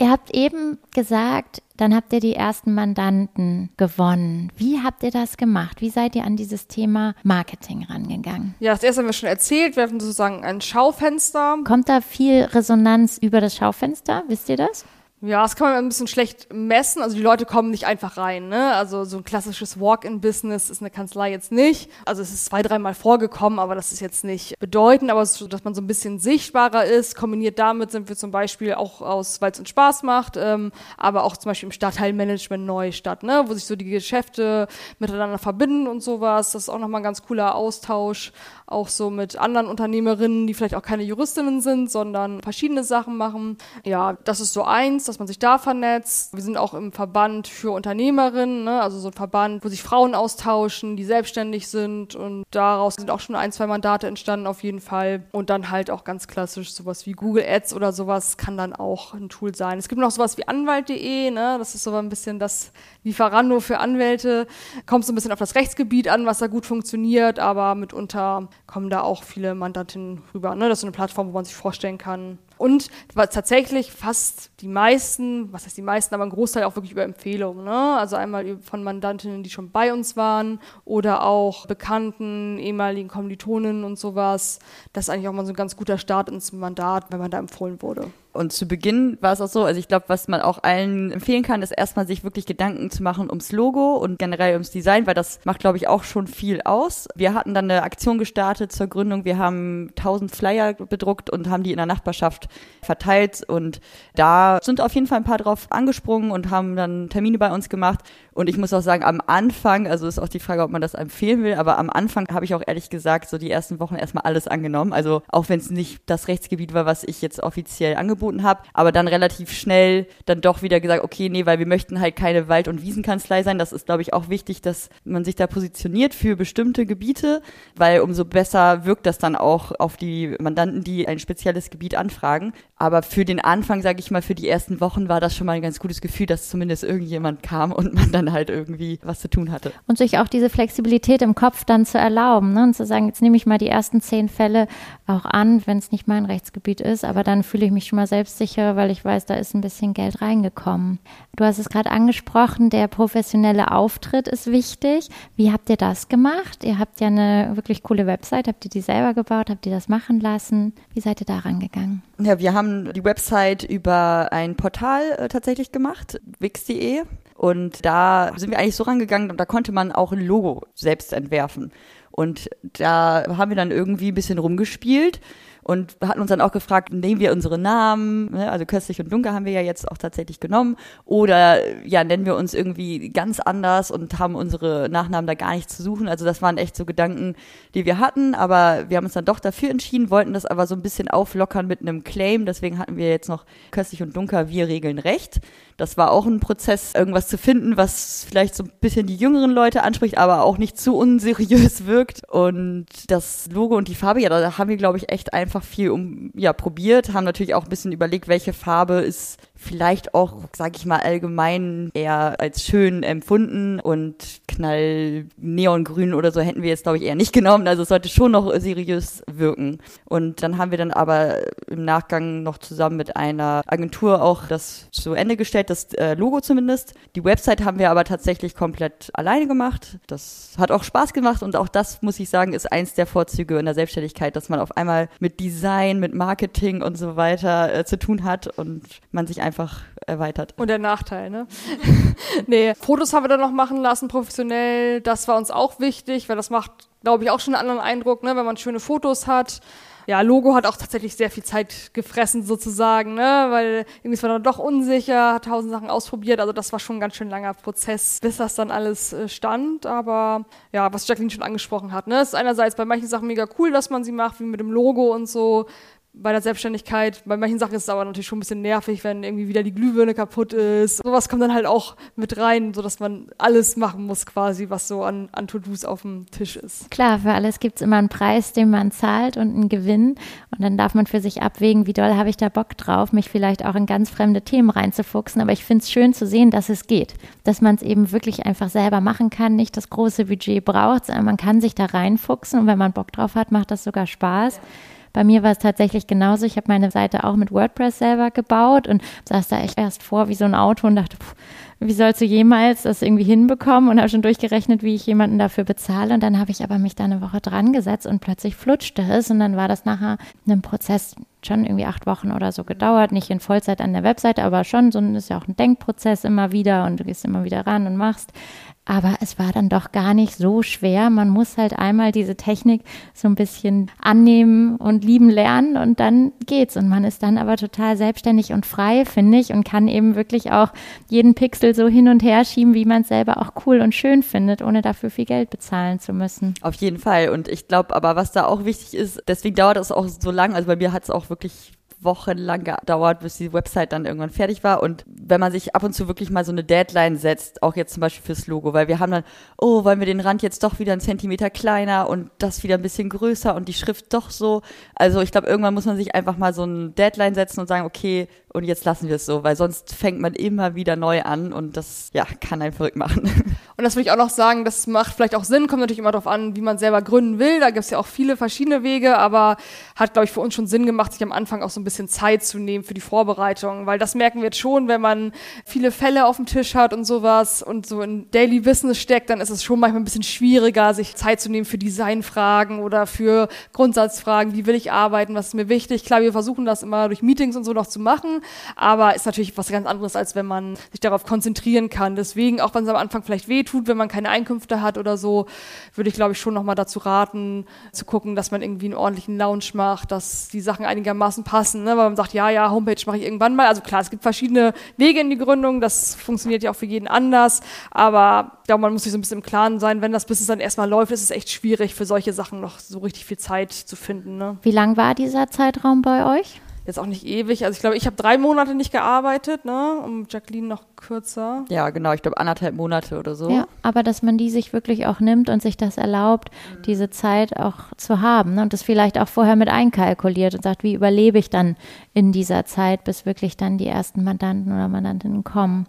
Ihr habt eben gesagt, dann habt ihr die ersten Mandanten gewonnen. Wie habt ihr das gemacht? Wie seid ihr an dieses Thema Marketing rangegangen? Ja, das erste haben wir schon erzählt. Wir hatten sozusagen ein Schaufenster. Kommt da viel Resonanz über das Schaufenster? Wisst ihr das? Ja, das kann man ein bisschen schlecht messen. Also die Leute kommen nicht einfach rein. Ne? Also so ein klassisches Walk-in-Business ist eine Kanzlei jetzt nicht. Also es ist zwei, dreimal vorgekommen, aber das ist jetzt nicht bedeutend. Aber so, dass man so ein bisschen sichtbarer ist. Kombiniert damit sind wir zum Beispiel auch aus, weil es uns Spaß macht, ähm, aber auch zum Beispiel im Stadtteilmanagement Neustadt, ne? wo sich so die Geschäfte miteinander verbinden und sowas. Das ist auch nochmal ein ganz cooler Austausch. Auch so mit anderen Unternehmerinnen, die vielleicht auch keine Juristinnen sind, sondern verschiedene Sachen machen. Ja, das ist so eins dass man sich da vernetzt. Wir sind auch im Verband für Unternehmerinnen, ne? also so ein Verband, wo sich Frauen austauschen, die selbstständig sind und daraus sind auch schon ein, zwei Mandate entstanden auf jeden Fall. Und dann halt auch ganz klassisch sowas wie Google Ads oder sowas kann dann auch ein Tool sein. Es gibt noch sowas wie Anwalt.de, ne? das ist so ein bisschen das Lieferando für Anwälte. Kommt so ein bisschen auf das Rechtsgebiet an, was da gut funktioniert, aber mitunter kommen da auch viele Mandantinnen rüber. Ne? Das ist so eine Plattform, wo man sich vorstellen kann, und tatsächlich fast die meisten, was heißt die meisten, aber ein Großteil auch wirklich über Empfehlungen. Ne? Also einmal von Mandantinnen, die schon bei uns waren oder auch Bekannten, ehemaligen Kommilitonen und sowas. Das ist eigentlich auch mal so ein ganz guter Start ins Mandat, wenn man da empfohlen wurde. Und zu Beginn war es auch so, also ich glaube, was man auch allen empfehlen kann, ist erstmal sich wirklich Gedanken zu machen ums Logo und generell ums Design, weil das macht, glaube ich, auch schon viel aus. Wir hatten dann eine Aktion gestartet zur Gründung. Wir haben 1000 Flyer bedruckt und haben die in der Nachbarschaft verteilt und da sind auf jeden Fall ein paar drauf angesprungen und haben dann Termine bei uns gemacht Und ich muss auch sagen, am Anfang, also ist auch die Frage, ob man das empfehlen will, aber am Anfang habe ich auch ehrlich gesagt so die ersten Wochen erstmal alles angenommen. Also auch wenn es nicht das Rechtsgebiet war, was ich jetzt offiziell angeboten habe, aber dann relativ schnell dann doch wieder gesagt, okay, nee, weil wir möchten halt keine Wald- und Wiesenkanzlei sein. Das ist, glaube ich, auch wichtig, dass man sich da positioniert für bestimmte Gebiete, weil umso besser wirkt das dann auch auf die Mandanten, die ein spezielles Gebiet anfragen. Aber für den Anfang, sage ich mal, für die ersten Wochen war das schon mal ein ganz gutes Gefühl, dass zumindest irgendjemand kam und man dann halt irgendwie was zu tun hatte. Und sich auch diese Flexibilität im Kopf dann zu erlauben ne? und zu sagen, jetzt nehme ich mal die ersten zehn Fälle auch an, wenn es nicht mein Rechtsgebiet ist, aber dann fühle ich mich schon mal selbstsicher, weil ich weiß, da ist ein bisschen Geld reingekommen. Du hast es gerade angesprochen, der professionelle Auftritt ist wichtig. Wie habt ihr das gemacht? Ihr habt ja eine wirklich coole Website. Habt ihr die selber gebaut? Habt ihr das machen lassen? Wie seid ihr da rangegangen? Ja, wir haben die Website über ein Portal äh, tatsächlich gemacht, wix.de. Und da sind wir eigentlich so rangegangen, da konnte man auch ein Logo selbst entwerfen. Und da haben wir dann irgendwie ein bisschen rumgespielt und hatten uns dann auch gefragt, nehmen wir unsere Namen, ne? also köstlich und dunkel haben wir ja jetzt auch tatsächlich genommen, oder ja, nennen wir uns irgendwie ganz anders und haben unsere Nachnamen da gar nicht zu suchen. Also das waren echt so Gedanken, die wir hatten, aber wir haben uns dann doch dafür entschieden, wollten das aber so ein bisschen auflockern mit einem Claim, deswegen hatten wir jetzt noch köstlich und dunkel, wir regeln Recht. Das war auch ein Prozess, irgendwas zu finden, was vielleicht so ein bisschen die jüngeren Leute anspricht, aber auch nicht zu unseriös wirkt. Und das Logo und die Farbe, ja, da haben wir, glaube ich, echt einfach viel um, ja, probiert, haben natürlich auch ein bisschen überlegt, welche Farbe ist vielleicht auch, sage ich mal, allgemein eher als schön empfunden und knall neongrün oder so hätten wir jetzt, glaube ich, eher nicht genommen. Also es sollte schon noch seriös wirken. Und dann haben wir dann aber im Nachgang noch zusammen mit einer Agentur auch das zu Ende gestellt, das äh, Logo zumindest. Die Website haben wir aber tatsächlich komplett alleine gemacht. Das hat auch Spaß gemacht und auch das, muss ich sagen, ist eins der Vorzüge in der Selbstständigkeit, dass man auf einmal mit Design, mit Marketing und so weiter äh, zu tun hat und man sich einfach erweitert. Und der Nachteil, ne? nee, Fotos haben wir dann noch machen lassen, professionell. Das war uns auch wichtig, weil das macht, glaube ich, auch schon einen anderen Eindruck, ne, wenn man schöne Fotos hat ja, Logo hat auch tatsächlich sehr viel Zeit gefressen sozusagen, ne? weil irgendwie war dann doch unsicher, hat tausend Sachen ausprobiert, also das war schon ein ganz schön langer Prozess, bis das dann alles äh, stand, aber ja, was Jacqueline schon angesprochen hat, ne, ist einerseits bei manchen Sachen mega cool, dass man sie macht, wie mit dem Logo und so, bei der Selbstständigkeit, bei manchen Sachen ist es aber natürlich schon ein bisschen nervig, wenn irgendwie wieder die Glühbirne kaputt ist. Sowas kommt dann halt auch mit rein, sodass man alles machen muss quasi, was so an, an To-Dos auf dem Tisch ist. Klar, für alles gibt es immer einen Preis, den man zahlt und einen Gewinn. Und dann darf man für sich abwägen, wie doll habe ich da Bock drauf, mich vielleicht auch in ganz fremde Themen reinzufuchsen. Aber ich finde es schön zu sehen, dass es geht. Dass man es eben wirklich einfach selber machen kann, nicht das große Budget braucht, sondern man kann sich da reinfuchsen und wenn man Bock drauf hat, macht das sogar Spaß. Ja. Bei mir war es tatsächlich genauso. Ich habe meine Seite auch mit WordPress selber gebaut und saß da echt erst vor wie so ein Auto und dachte, pff, wie sollst du jemals das irgendwie hinbekommen und habe schon durchgerechnet, wie ich jemanden dafür bezahle. Und dann habe ich aber mich da eine Woche dran gesetzt und plötzlich flutschte es und dann war das nachher ein Prozess schon irgendwie acht Wochen oder so gedauert, nicht in Vollzeit an der Webseite, aber schon, so ist ja auch ein Denkprozess immer wieder und du gehst immer wieder ran und machst. Aber es war dann doch gar nicht so schwer. Man muss halt einmal diese Technik so ein bisschen annehmen und lieben lernen und dann geht's. Und man ist dann aber total selbstständig und frei, finde ich, und kann eben wirklich auch jeden Pixel so hin und her schieben, wie man es selber auch cool und schön findet, ohne dafür viel Geld bezahlen zu müssen. Auf jeden Fall. Und ich glaube aber, was da auch wichtig ist, deswegen dauert es auch so lang. Also bei mir hat es auch wirklich wochenlang gedauert, bis die Website dann irgendwann fertig war. Und wenn man sich ab und zu wirklich mal so eine Deadline setzt, auch jetzt zum Beispiel fürs Logo, weil wir haben dann, oh, wollen wir den Rand jetzt doch wieder einen Zentimeter kleiner und das wieder ein bisschen größer und die Schrift doch so. Also ich glaube, irgendwann muss man sich einfach mal so eine Deadline setzen und sagen, okay, und jetzt lassen wir es so, weil sonst fängt man immer wieder neu an und das, ja, kann einen verrückt machen. Und das will ich auch noch sagen, das macht vielleicht auch Sinn, kommt natürlich immer darauf an, wie man selber gründen will. Da gibt es ja auch viele verschiedene Wege, aber hat, glaube ich, für uns schon Sinn gemacht, sich am Anfang auch so ein bisschen Zeit zu nehmen für die Vorbereitung, weil das merken wir jetzt schon, wenn man viele Fälle auf dem Tisch hat und sowas und so in Daily Business steckt, dann ist es schon manchmal ein bisschen schwieriger, sich Zeit zu nehmen für Designfragen oder für Grundsatzfragen, wie will ich arbeiten, was ist mir wichtig. Klar, wir versuchen das immer durch Meetings und so noch zu machen, aber ist natürlich was ganz anderes, als wenn man sich darauf konzentrieren kann. Deswegen, auch wenn es am Anfang vielleicht wehtut, tut, wenn man keine Einkünfte hat oder so, würde ich glaube ich schon nochmal dazu raten, zu gucken, dass man irgendwie einen ordentlichen Lounge macht, dass die Sachen einigermaßen passen, ne? weil man sagt, ja, ja, Homepage mache ich irgendwann mal. Also klar, es gibt verschiedene Wege in die Gründung, das funktioniert ja auch für jeden anders, aber ich man muss sich so ein bisschen im Klaren sein, wenn das Business dann erstmal läuft, ist es echt schwierig für solche Sachen noch so richtig viel Zeit zu finden. Ne? Wie lang war dieser Zeitraum bei euch? Jetzt auch nicht ewig. Also ich glaube, ich habe drei Monate nicht gearbeitet, ne? Und Jacqueline noch kürzer. Ja, genau, ich glaube anderthalb Monate oder so. Ja, aber dass man die sich wirklich auch nimmt und sich das erlaubt, mhm. diese Zeit auch zu haben ne? und das vielleicht auch vorher mit einkalkuliert und sagt, wie überlebe ich dann in dieser Zeit, bis wirklich dann die ersten Mandanten oder Mandantinnen kommen.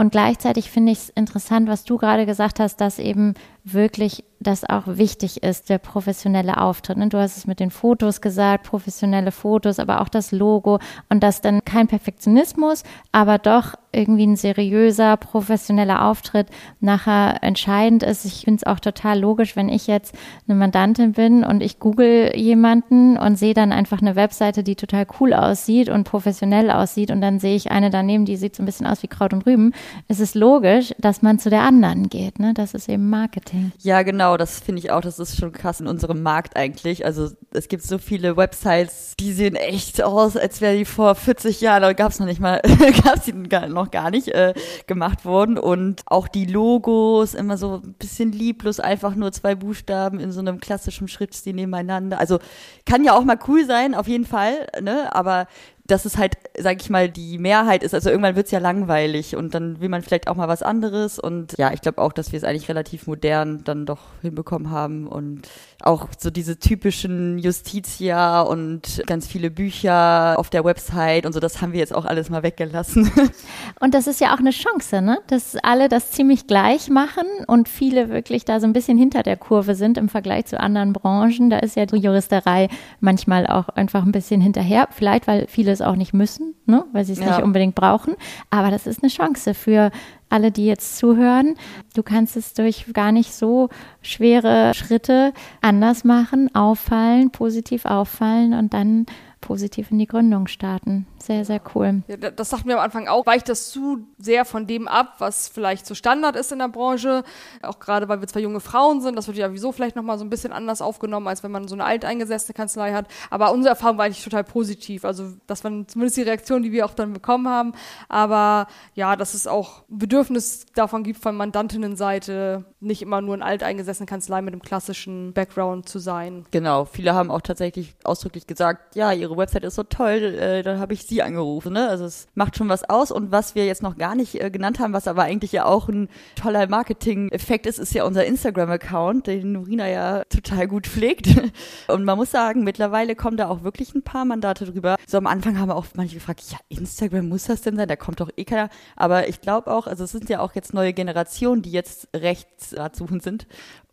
Und gleichzeitig finde ich es interessant, was du gerade gesagt hast, dass eben wirklich das auch wichtig ist, der professionelle Auftritt. Ne? Du hast es mit den Fotos gesagt, professionelle Fotos, aber auch das Logo und das dann kein Perfektionismus, aber doch irgendwie ein seriöser, professioneller Auftritt nachher entscheidend ist. Ich finde es auch total logisch, wenn ich jetzt eine Mandantin bin und ich google jemanden und sehe dann einfach eine Webseite, die total cool aussieht und professionell aussieht und dann sehe ich eine daneben, die sieht so ein bisschen aus wie Kraut und Rüben. Es ist logisch, dass man zu der anderen geht. Ne? Das ist eben Marketing. Ja, genau, das finde ich auch, das ist schon krass in unserem Markt eigentlich. Also es gibt so viele Websites, die sehen echt aus, als wäre die vor 40 Jahren, da gab es noch nicht mal, gab es die noch gar nicht äh, gemacht worden. Und auch die Logos immer so ein bisschen lieblos, einfach nur zwei Buchstaben in so einem klassischen Schriftstil nebeneinander. Also kann ja auch mal cool sein, auf jeden Fall, ne? Aber dass es halt, sag ich mal, die Mehrheit ist. Also irgendwann wird's ja langweilig und dann will man vielleicht auch mal was anderes. Und ja, ich glaube auch, dass wir es eigentlich relativ modern dann doch hinbekommen haben und auch so diese typischen Justitia und ganz viele Bücher auf der Website und so, das haben wir jetzt auch alles mal weggelassen. Und das ist ja auch eine Chance, ne? Dass alle das ziemlich gleich machen und viele wirklich da so ein bisschen hinter der Kurve sind im Vergleich zu anderen Branchen. Da ist ja die Juristerei manchmal auch einfach ein bisschen hinterher. Vielleicht, weil viele es auch nicht müssen, ne? weil sie es ja. nicht unbedingt brauchen. Aber das ist eine Chance für alle, die jetzt zuhören. Du kannst es durch gar nicht so schwere Schritte anders machen, auffallen, positiv auffallen und dann positiv in die Gründung starten. Sehr, sehr cool. Ja, das sagten wir am Anfang auch. Weicht das zu sehr von dem ab, was vielleicht so Standard ist in der Branche? Auch gerade, weil wir zwei junge Frauen sind. Das wird ja wieso vielleicht nochmal so ein bisschen anders aufgenommen, als wenn man so eine alteingesessene Kanzlei hat. Aber unsere Erfahrung war eigentlich total positiv. Also, das waren zumindest die Reaktionen, die wir auch dann bekommen haben. Aber ja, dass es auch Bedürfnis davon gibt, von Mandantinnenseite nicht immer nur eine alteingesessene Kanzlei mit einem klassischen Background zu sein. Genau. Viele haben auch tatsächlich ausdrücklich gesagt, ja, ihre Website ist so toll, äh, dann habe ich sie angerufen. Ne? Also es macht schon was aus. Und was wir jetzt noch gar nicht äh, genannt haben, was aber eigentlich ja auch ein toller Marketing-Effekt ist, ist ja unser Instagram-Account, den Nurina ja total gut pflegt. Und man muss sagen, mittlerweile kommen da auch wirklich ein paar Mandate drüber. So am Anfang haben auch manche gefragt, ja, Instagram muss das denn sein? Da kommt doch eh keiner. Aber ich glaube auch, also es sind ja auch jetzt neue Generationen, die jetzt rechtsratsuchend sind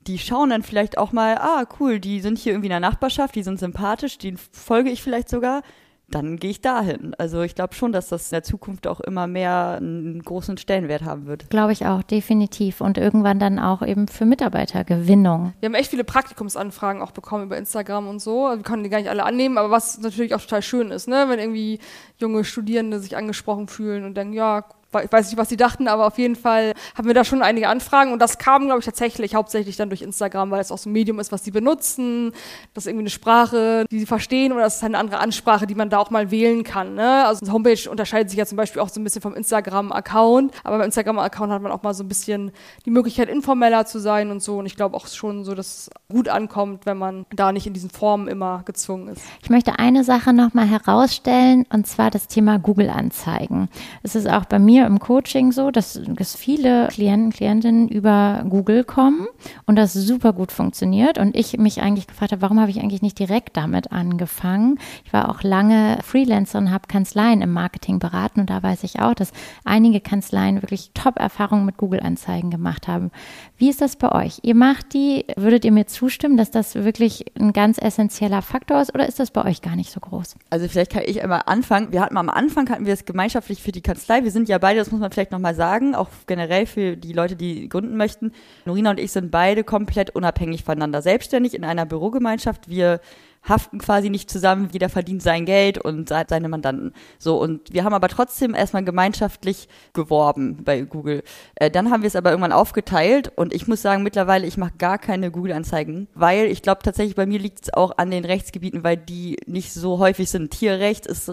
die schauen dann vielleicht auch mal, ah, cool, die sind hier irgendwie in der Nachbarschaft, die sind sympathisch, die folge ich vielleicht sogar dann gehe ich dahin. Also ich glaube schon, dass das in der Zukunft auch immer mehr einen großen Stellenwert haben wird. Glaube ich auch, definitiv. Und irgendwann dann auch eben für Mitarbeitergewinnung. Wir haben echt viele Praktikumsanfragen auch bekommen über Instagram und so. Also wir konnten die gar nicht alle annehmen, aber was natürlich auch total schön ist, ne? wenn irgendwie junge Studierende sich angesprochen fühlen und denken, ja, ich weiß nicht, was sie dachten, aber auf jeden Fall haben wir da schon einige Anfragen und das kam, glaube ich, tatsächlich hauptsächlich dann durch Instagram, weil es auch so ein Medium ist, was sie benutzen, das ist irgendwie eine Sprache, die sie verstehen oder das ist eine andere Ansprache, die man da auch mal wählen kann. Ne? Also eine Homepage unterscheidet sich ja zum Beispiel auch so ein bisschen vom Instagram-Account, aber beim Instagram-Account hat man auch mal so ein bisschen die Möglichkeit, informeller zu sein und so und ich glaube auch schon so, dass es gut ankommt, wenn man da nicht in diesen Formen immer gezwungen ist. Ich möchte eine Sache nochmal herausstellen und zwar das Thema Google-Anzeigen. Es ist auch bei mir im Coaching so, dass, dass viele Klienten, Klientinnen über Google kommen und das super gut funktioniert. Und ich mich eigentlich gefragt habe, warum habe ich eigentlich nicht direkt damit angefangen? Ich war auch lange Freelancer und habe Kanzleien im Marketing beraten und da weiß ich auch, dass einige Kanzleien wirklich Top-Erfahrungen mit Google-Anzeigen gemacht haben. Wie ist das bei euch? Ihr macht die, würdet ihr mir zustimmen, dass das wirklich ein ganz essentieller Faktor ist oder ist das bei euch gar nicht so groß? Also vielleicht kann ich einmal anfangen. Wir hatten am Anfang hatten wir es gemeinschaftlich für die Kanzlei. Wir sind ja beide das muss man vielleicht nochmal sagen, auch generell für die Leute, die gründen möchten. Norina und ich sind beide komplett unabhängig voneinander selbstständig in einer Bürogemeinschaft. Wir haften quasi nicht zusammen, jeder verdient sein Geld und seine Mandanten. So, und wir haben aber trotzdem erstmal gemeinschaftlich geworben bei Google. Äh, dann haben wir es aber irgendwann aufgeteilt und ich muss sagen, mittlerweile, ich mache gar keine Google-Anzeigen, weil ich glaube tatsächlich, bei mir liegt es auch an den Rechtsgebieten, weil die nicht so häufig sind. Tierrecht ist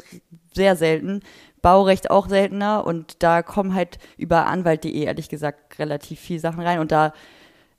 sehr selten. Baurecht auch seltener. Und da kommen halt über anwalt.de ehrlich gesagt relativ viel Sachen rein. Und da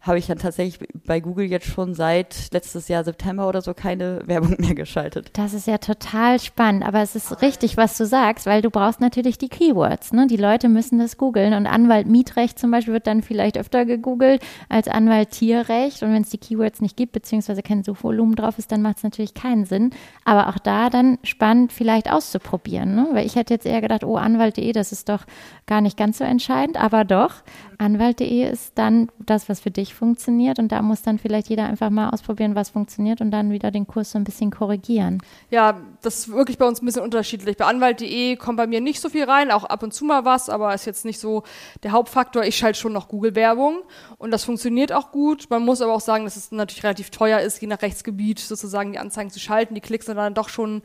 habe ich dann tatsächlich bei Google jetzt schon seit letztes Jahr September oder so keine Werbung mehr geschaltet. Das ist ja total spannend, aber es ist richtig, was du sagst, weil du brauchst natürlich die Keywords. Ne? Die Leute müssen das googeln und Anwalt Mietrecht zum Beispiel wird dann vielleicht öfter gegoogelt als Anwalt Tierrecht und wenn es die Keywords nicht gibt, beziehungsweise kein Suchvolumen drauf ist, dann macht es natürlich keinen Sinn. Aber auch da dann spannend vielleicht auszuprobieren, ne? weil ich hätte jetzt eher gedacht, oh, Anwalt.de, das ist doch gar nicht ganz so entscheidend, aber doch, Anwalt.de ist dann das, was für dich funktioniert und da muss dann vielleicht jeder einfach mal ausprobieren, was funktioniert und dann wieder den Kurs so ein bisschen korrigieren. Ja, das ist wirklich bei uns ein bisschen unterschiedlich. Bei Anwalt.de kommt bei mir nicht so viel rein, auch ab und zu mal was, aber ist jetzt nicht so der Hauptfaktor. Ich schalte schon noch Google-Werbung und das funktioniert auch gut. Man muss aber auch sagen, dass es natürlich relativ teuer ist, je nach Rechtsgebiet sozusagen die Anzeigen zu schalten. Die Klicks sind dann doch schon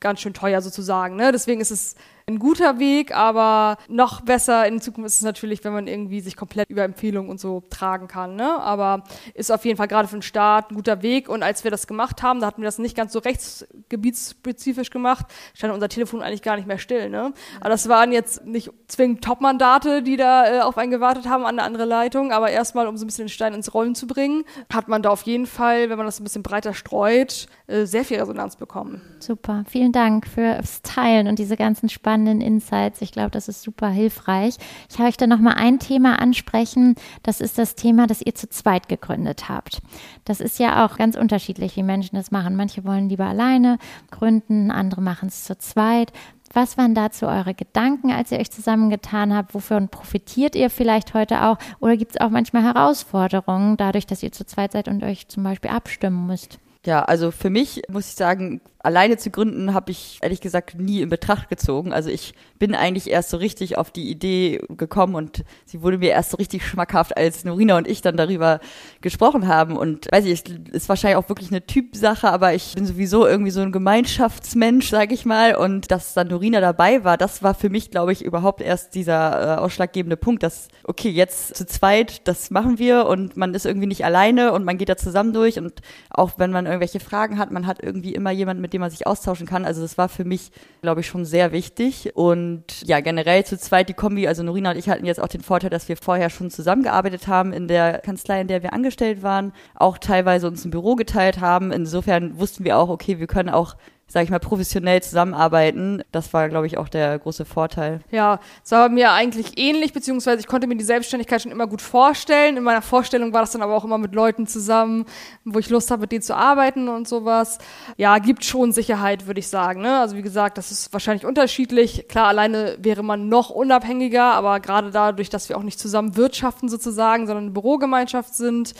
ganz schön teuer sozusagen. Ne? Deswegen ist es ein guter Weg, aber noch besser in Zukunft ist es natürlich, wenn man irgendwie sich komplett über Empfehlungen und so tragen kann. Ne? Aber ist auf jeden Fall gerade für den Start ein guter Weg. Und als wir das gemacht haben, da hatten wir das nicht ganz so rechtsgebietsspezifisch gemacht, stand unser Telefon eigentlich gar nicht mehr still. Ne? Aber das waren jetzt nicht zwingend Top-Mandate, die da äh, auf einen gewartet haben an eine andere Leitung, aber erstmal, um so ein bisschen den Stein ins Rollen zu bringen, hat man da auf jeden Fall, wenn man das ein bisschen breiter streut, äh, sehr viel Resonanz bekommen. Super, vielen Dank fürs Teilen und diese ganzen spannenden spannenden Insights. Ich glaube, das ist super hilfreich. Ich möchte noch mal ein Thema ansprechen. Das ist das Thema, das ihr zu zweit gegründet habt. Das ist ja auch ganz unterschiedlich, wie Menschen das machen. Manche wollen lieber alleine gründen, andere machen es zu zweit. Was waren dazu eure Gedanken, als ihr euch zusammengetan habt? Wofür profitiert ihr vielleicht heute auch? Oder gibt es auch manchmal Herausforderungen, dadurch, dass ihr zu zweit seid und euch zum Beispiel abstimmen müsst? Ja, also für mich muss ich sagen, alleine zu gründen habe ich ehrlich gesagt nie in Betracht gezogen. Also ich bin eigentlich erst so richtig auf die Idee gekommen und sie wurde mir erst so richtig schmackhaft, als Norina und ich dann darüber gesprochen haben. Und weiß ich, ist wahrscheinlich auch wirklich eine Typsache, aber ich bin sowieso irgendwie so ein Gemeinschaftsmensch, sag ich mal. Und dass dann Norina dabei war, das war für mich, glaube ich, überhaupt erst dieser äh, ausschlaggebende Punkt, dass, okay, jetzt zu zweit, das machen wir und man ist irgendwie nicht alleine und man geht da zusammen durch und auch wenn man irgendwelche Fragen hat, man hat irgendwie immer jemanden, mit mit dem man sich austauschen kann. Also das war für mich, glaube ich, schon sehr wichtig. Und ja, generell zu zweit die Kombi, also Norina und ich hatten jetzt auch den Vorteil, dass wir vorher schon zusammengearbeitet haben in der Kanzlei, in der wir angestellt waren, auch teilweise uns ein Büro geteilt haben. Insofern wussten wir auch, okay, wir können auch sage ich mal, professionell zusammenarbeiten. Das war, glaube ich, auch der große Vorteil. Ja, es war mir eigentlich ähnlich, beziehungsweise ich konnte mir die Selbstständigkeit schon immer gut vorstellen. In meiner Vorstellung war das dann aber auch immer mit Leuten zusammen, wo ich Lust habe, mit denen zu arbeiten und sowas. Ja, gibt schon Sicherheit, würde ich sagen. Ne? Also wie gesagt, das ist wahrscheinlich unterschiedlich. Klar, alleine wäre man noch unabhängiger, aber gerade dadurch, dass wir auch nicht zusammen wirtschaften sozusagen, sondern eine Bürogemeinschaft sind,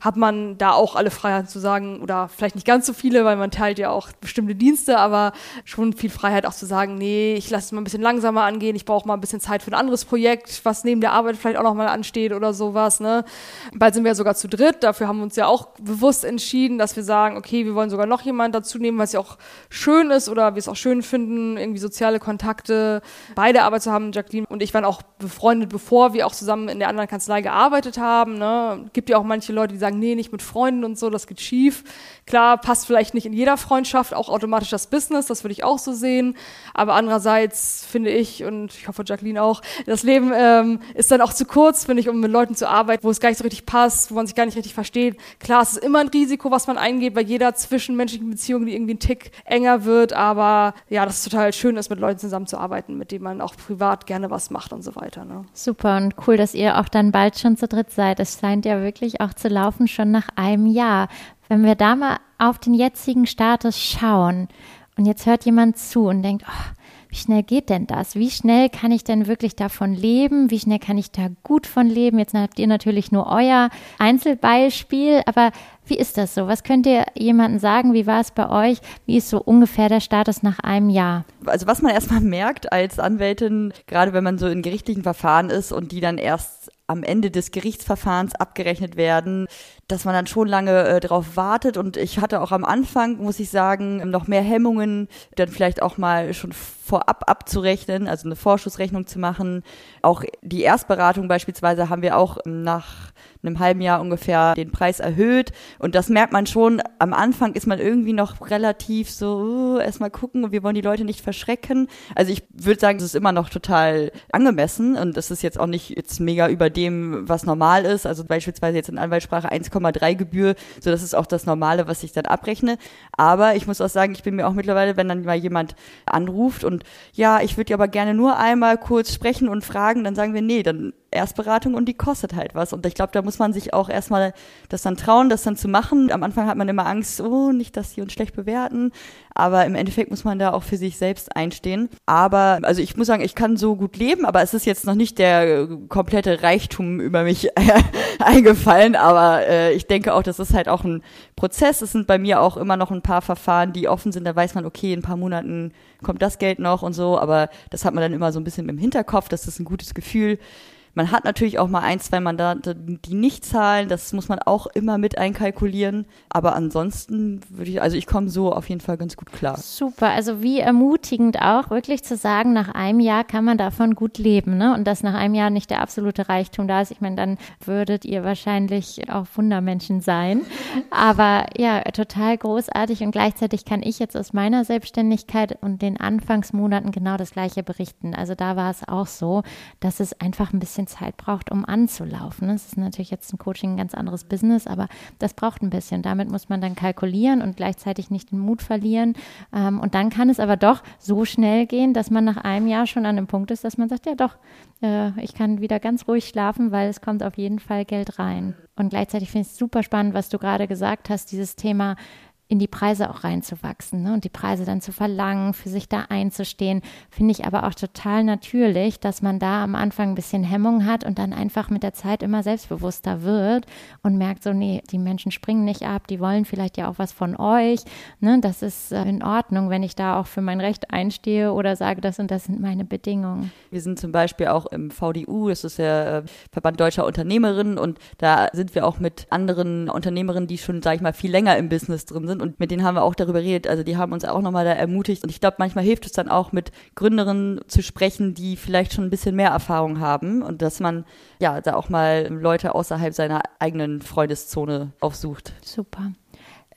hat man da auch alle Freiheiten zu sagen, oder vielleicht nicht ganz so viele, weil man teilt ja auch bestimmte Dienste Dienste, aber schon viel Freiheit auch zu sagen, nee, ich lasse es mal ein bisschen langsamer angehen, ich brauche mal ein bisschen Zeit für ein anderes Projekt, was neben der Arbeit vielleicht auch nochmal ansteht oder sowas. Ne? Bald sind wir ja sogar zu dritt, dafür haben wir uns ja auch bewusst entschieden, dass wir sagen, okay, wir wollen sogar noch jemanden dazu nehmen, was ja auch schön ist oder wir es auch schön finden, irgendwie soziale Kontakte bei der Arbeit zu haben. Jacqueline und ich waren auch befreundet, bevor wir auch zusammen in der anderen Kanzlei gearbeitet haben. Ne? Gibt ja auch manche Leute, die sagen, nee, nicht mit Freunden und so, das geht schief. Klar, passt vielleicht nicht in jeder Freundschaft auch automatisch das Business, das würde ich auch so sehen. Aber andererseits finde ich, und ich hoffe Jacqueline auch, das Leben ähm, ist dann auch zu kurz, finde ich, um mit Leuten zu arbeiten, wo es gar nicht so richtig passt, wo man sich gar nicht richtig versteht. Klar, es ist immer ein Risiko, was man eingeht bei jeder zwischenmenschlichen Beziehung, die irgendwie ein Tick enger wird. Aber ja, das ist total schön ist, mit Leuten zusammenzuarbeiten, mit denen man auch privat gerne was macht und so weiter. Ne? Super und cool, dass ihr auch dann bald schon zu dritt seid. Es scheint ja wirklich auch zu laufen, schon nach einem Jahr. Wenn wir da mal auf den jetzigen Status schauen und jetzt hört jemand zu und denkt, oh, wie schnell geht denn das? Wie schnell kann ich denn wirklich davon leben? Wie schnell kann ich da gut von leben? Jetzt habt ihr natürlich nur euer Einzelbeispiel, aber wie ist das so? Was könnt ihr jemandem sagen? Wie war es bei euch? Wie ist so ungefähr der Status nach einem Jahr? Also was man erstmal merkt als Anwältin, gerade wenn man so in gerichtlichen Verfahren ist und die dann erst am Ende des Gerichtsverfahrens abgerechnet werden, dass man dann schon lange äh, drauf wartet und ich hatte auch am Anfang, muss ich sagen, noch mehr Hemmungen, dann vielleicht auch mal schon vorab abzurechnen, also eine Vorschussrechnung zu machen. Auch die Erstberatung beispielsweise haben wir auch nach einem halben Jahr ungefähr den Preis erhöht. Und das merkt man schon. Am Anfang ist man irgendwie noch relativ so, uh, erstmal gucken und wir wollen die Leute nicht verschrecken. Also ich würde sagen, das ist immer noch total angemessen und das ist jetzt auch nicht jetzt mega über dem, was normal ist. Also beispielsweise jetzt in Anwaltssprache 1,3 Gebühr, so das ist auch das Normale, was ich dann abrechne. Aber ich muss auch sagen, ich bin mir auch mittlerweile, wenn dann mal jemand anruft und ja, ich würde aber gerne nur einmal kurz sprechen und fragen, dann sagen wir, nee, dann Erstberatung und die kostet halt was. Und ich glaube, da muss man sich auch erstmal das dann trauen, das dann zu machen. Am Anfang hat man immer Angst, oh, nicht, dass sie uns schlecht bewerten. Aber im Endeffekt muss man da auch für sich selbst einstehen. Aber, also ich muss sagen, ich kann so gut leben, aber es ist jetzt noch nicht der komplette Reichtum über mich eingefallen. Aber äh, ich denke auch, das ist halt auch ein Prozess. Es sind bei mir auch immer noch ein paar Verfahren, die offen sind. Da weiß man, okay, in ein paar Monaten kommt das Geld noch und so. Aber das hat man dann immer so ein bisschen im Hinterkopf. Das ist ein gutes Gefühl. Man hat natürlich auch mal ein, zwei Mandate, die nicht zahlen. Das muss man auch immer mit einkalkulieren. Aber ansonsten würde ich, also ich komme so auf jeden Fall ganz gut klar. Super. Also wie ermutigend auch, wirklich zu sagen, nach einem Jahr kann man davon gut leben. Ne? Und dass nach einem Jahr nicht der absolute Reichtum da ist. Ich meine, dann würdet ihr wahrscheinlich auch Wundermenschen sein. Aber ja, total großartig. Und gleichzeitig kann ich jetzt aus meiner Selbstständigkeit und den Anfangsmonaten genau das Gleiche berichten. Also da war es auch so, dass es einfach ein bisschen bisschen Zeit braucht, um anzulaufen. Das ist natürlich jetzt ein Coaching ein ganz anderes Business, aber das braucht ein bisschen. Damit muss man dann kalkulieren und gleichzeitig nicht den Mut verlieren. Ähm, und dann kann es aber doch so schnell gehen, dass man nach einem Jahr schon an einem Punkt ist, dass man sagt, ja doch, äh, ich kann wieder ganz ruhig schlafen, weil es kommt auf jeden Fall Geld rein. Und gleichzeitig finde ich es super spannend, was du gerade gesagt hast, dieses Thema, in die Preise auch reinzuwachsen ne? und die Preise dann zu verlangen, für sich da einzustehen, finde ich aber auch total natürlich, dass man da am Anfang ein bisschen Hemmung hat und dann einfach mit der Zeit immer selbstbewusster wird und merkt so, nee, die Menschen springen nicht ab, die wollen vielleicht ja auch was von euch, ne? das ist äh, in Ordnung, wenn ich da auch für mein Recht einstehe oder sage, das und das sind meine Bedingungen. Wir sind zum Beispiel auch im VDU, das ist der äh, Verband Deutscher Unternehmerinnen und da sind wir auch mit anderen Unternehmerinnen, die schon, sage ich mal, viel länger im Business drin sind, sind und mit denen haben wir auch darüber geredet. Also die haben uns auch nochmal da ermutigt und ich glaube, manchmal hilft es dann auch mit Gründerinnen zu sprechen, die vielleicht schon ein bisschen mehr Erfahrung haben und dass man ja da auch mal Leute außerhalb seiner eigenen Freundeszone aufsucht. Super.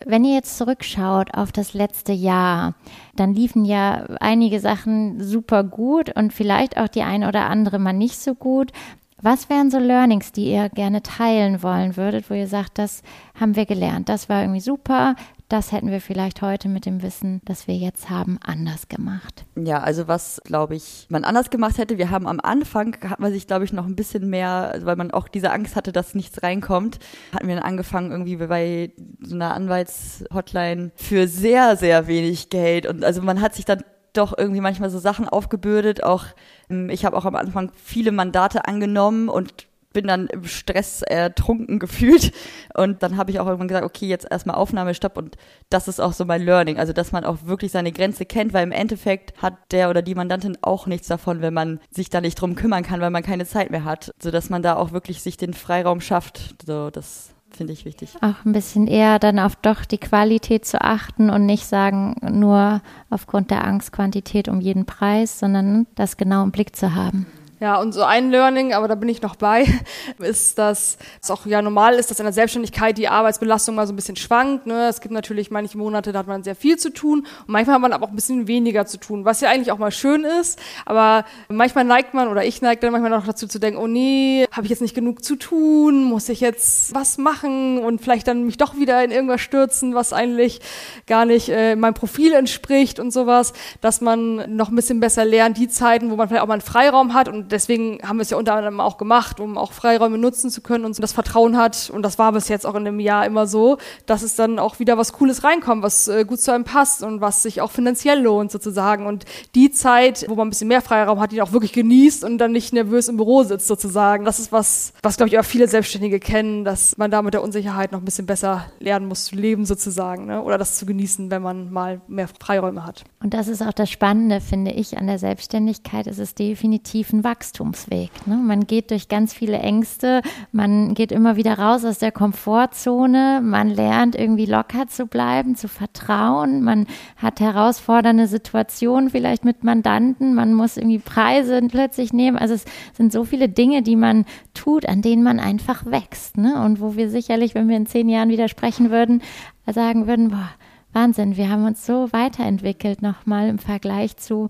Wenn ihr jetzt zurückschaut auf das letzte Jahr, dann liefen ja einige Sachen super gut und vielleicht auch die eine oder andere mal nicht so gut. Was wären so Learnings, die ihr gerne teilen wollen würdet, wo ihr sagt, das haben wir gelernt, das war irgendwie super, das hätten wir vielleicht heute mit dem Wissen, das wir jetzt haben, anders gemacht. Ja, also was, glaube ich, man anders gemacht hätte, wir haben am Anfang, hat man sich, glaube ich, noch ein bisschen mehr, also weil man auch diese Angst hatte, dass nichts reinkommt, hatten wir dann angefangen irgendwie bei so einer Anwaltshotline für sehr, sehr wenig Geld und also man hat sich dann doch irgendwie manchmal so Sachen aufgebürdet. Auch ähm, ich habe auch am Anfang viele Mandate angenommen und bin dann im Stress ertrunken gefühlt. Und dann habe ich auch irgendwann gesagt, okay, jetzt erstmal Aufnahmestopp und das ist auch so mein Learning. Also, dass man auch wirklich seine Grenze kennt, weil im Endeffekt hat der oder die Mandantin auch nichts davon, wenn man sich da nicht drum kümmern kann, weil man keine Zeit mehr hat. So dass man da auch wirklich sich den Freiraum schafft. So, das finde ich wichtig. Auch ein bisschen eher dann auf doch die Qualität zu achten und nicht sagen, nur aufgrund der Angst Quantität um jeden Preis, sondern das genau im Blick zu haben. Ja, und so ein Learning, aber da bin ich noch bei, ist, dass es auch ja normal ist, dass in der Selbstständigkeit die Arbeitsbelastung mal so ein bisschen schwankt. Ne? Es gibt natürlich manche Monate, da hat man sehr viel zu tun und manchmal hat man aber auch ein bisschen weniger zu tun, was ja eigentlich auch mal schön ist. Aber manchmal neigt man oder ich neige dann manchmal noch dazu zu denken, oh nee, habe ich jetzt nicht genug zu tun, muss ich jetzt was machen und vielleicht dann mich doch wieder in irgendwas stürzen, was eigentlich gar nicht äh, meinem Profil entspricht und sowas, dass man noch ein bisschen besser lernt, die Zeiten, wo man vielleicht auch mal einen Freiraum hat und deswegen haben wir es ja unter anderem auch gemacht, um auch Freiräume nutzen zu können und das Vertrauen hat. Und das war bis jetzt auch in dem Jahr immer so, dass es dann auch wieder was Cooles reinkommt, was äh, gut zu einem passt und was sich auch finanziell lohnt sozusagen. Und die Zeit, wo man ein bisschen mehr Freiraum hat, die auch wirklich genießt und dann nicht nervös im Büro sitzt sozusagen. Das ist was, was glaube ich auch viele Selbstständige kennen, dass man da mit der Unsicherheit noch ein bisschen besser lernen muss zu leben sozusagen ne? oder das zu genießen, wenn man mal mehr Freiräume hat. Und das ist auch das Spannende, finde ich, an der Selbstständigkeit. Es ist definitiv ein Wachstum Wachstumsweg. Ne? Man geht durch ganz viele Ängste, man geht immer wieder raus aus der Komfortzone, man lernt irgendwie locker zu bleiben, zu vertrauen, man hat herausfordernde Situationen vielleicht mit Mandanten, man muss irgendwie Preise plötzlich nehmen. Also es sind so viele Dinge, die man tut, an denen man einfach wächst. Ne? Und wo wir sicherlich, wenn wir in zehn Jahren wieder sprechen würden, sagen würden, boah, Wahnsinn, wir haben uns so weiterentwickelt nochmal im Vergleich zu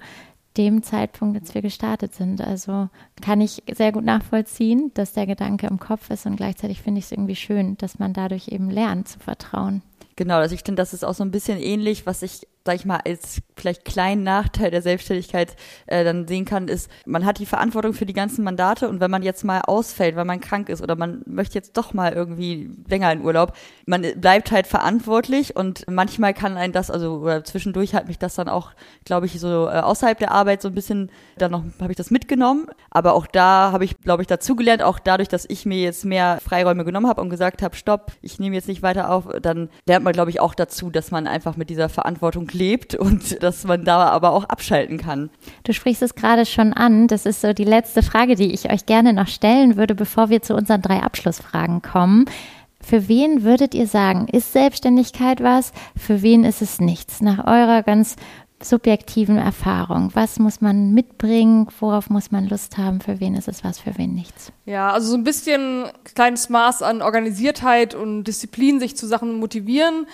dem Zeitpunkt, als wir gestartet sind. Also kann ich sehr gut nachvollziehen, dass der Gedanke im Kopf ist und gleichzeitig finde ich es irgendwie schön, dass man dadurch eben lernt zu vertrauen. Genau, also ich finde, das ist auch so ein bisschen ähnlich, was ich sag ich mal, als vielleicht kleinen Nachteil der Selbstständigkeit äh, dann sehen kann, ist, man hat die Verantwortung für die ganzen Mandate und wenn man jetzt mal ausfällt, weil man krank ist oder man möchte jetzt doch mal irgendwie länger in Urlaub, man bleibt halt verantwortlich und manchmal kann ein das, also oder zwischendurch hat mich das dann auch, glaube ich, so äh, außerhalb der Arbeit so ein bisschen, dann noch habe ich das mitgenommen, aber auch da habe ich, glaube ich, dazugelernt, auch dadurch, dass ich mir jetzt mehr Freiräume genommen habe und gesagt habe, stopp, ich nehme jetzt nicht weiter auf, dann lernt man, glaube ich, auch dazu, dass man einfach mit dieser Verantwortung lebt und dass man da aber auch abschalten kann. Du sprichst es gerade schon an. Das ist so die letzte Frage, die ich euch gerne noch stellen würde, bevor wir zu unseren drei Abschlussfragen kommen. Für wen würdet ihr sagen, ist Selbstständigkeit was? Für wen ist es nichts? Nach eurer ganz subjektiven Erfahrung. Was muss man mitbringen? Worauf muss man Lust haben? Für wen ist es was? Für wen nichts? Ja, also so ein bisschen kleines Maß an Organisiertheit und Disziplin, sich zu Sachen motivieren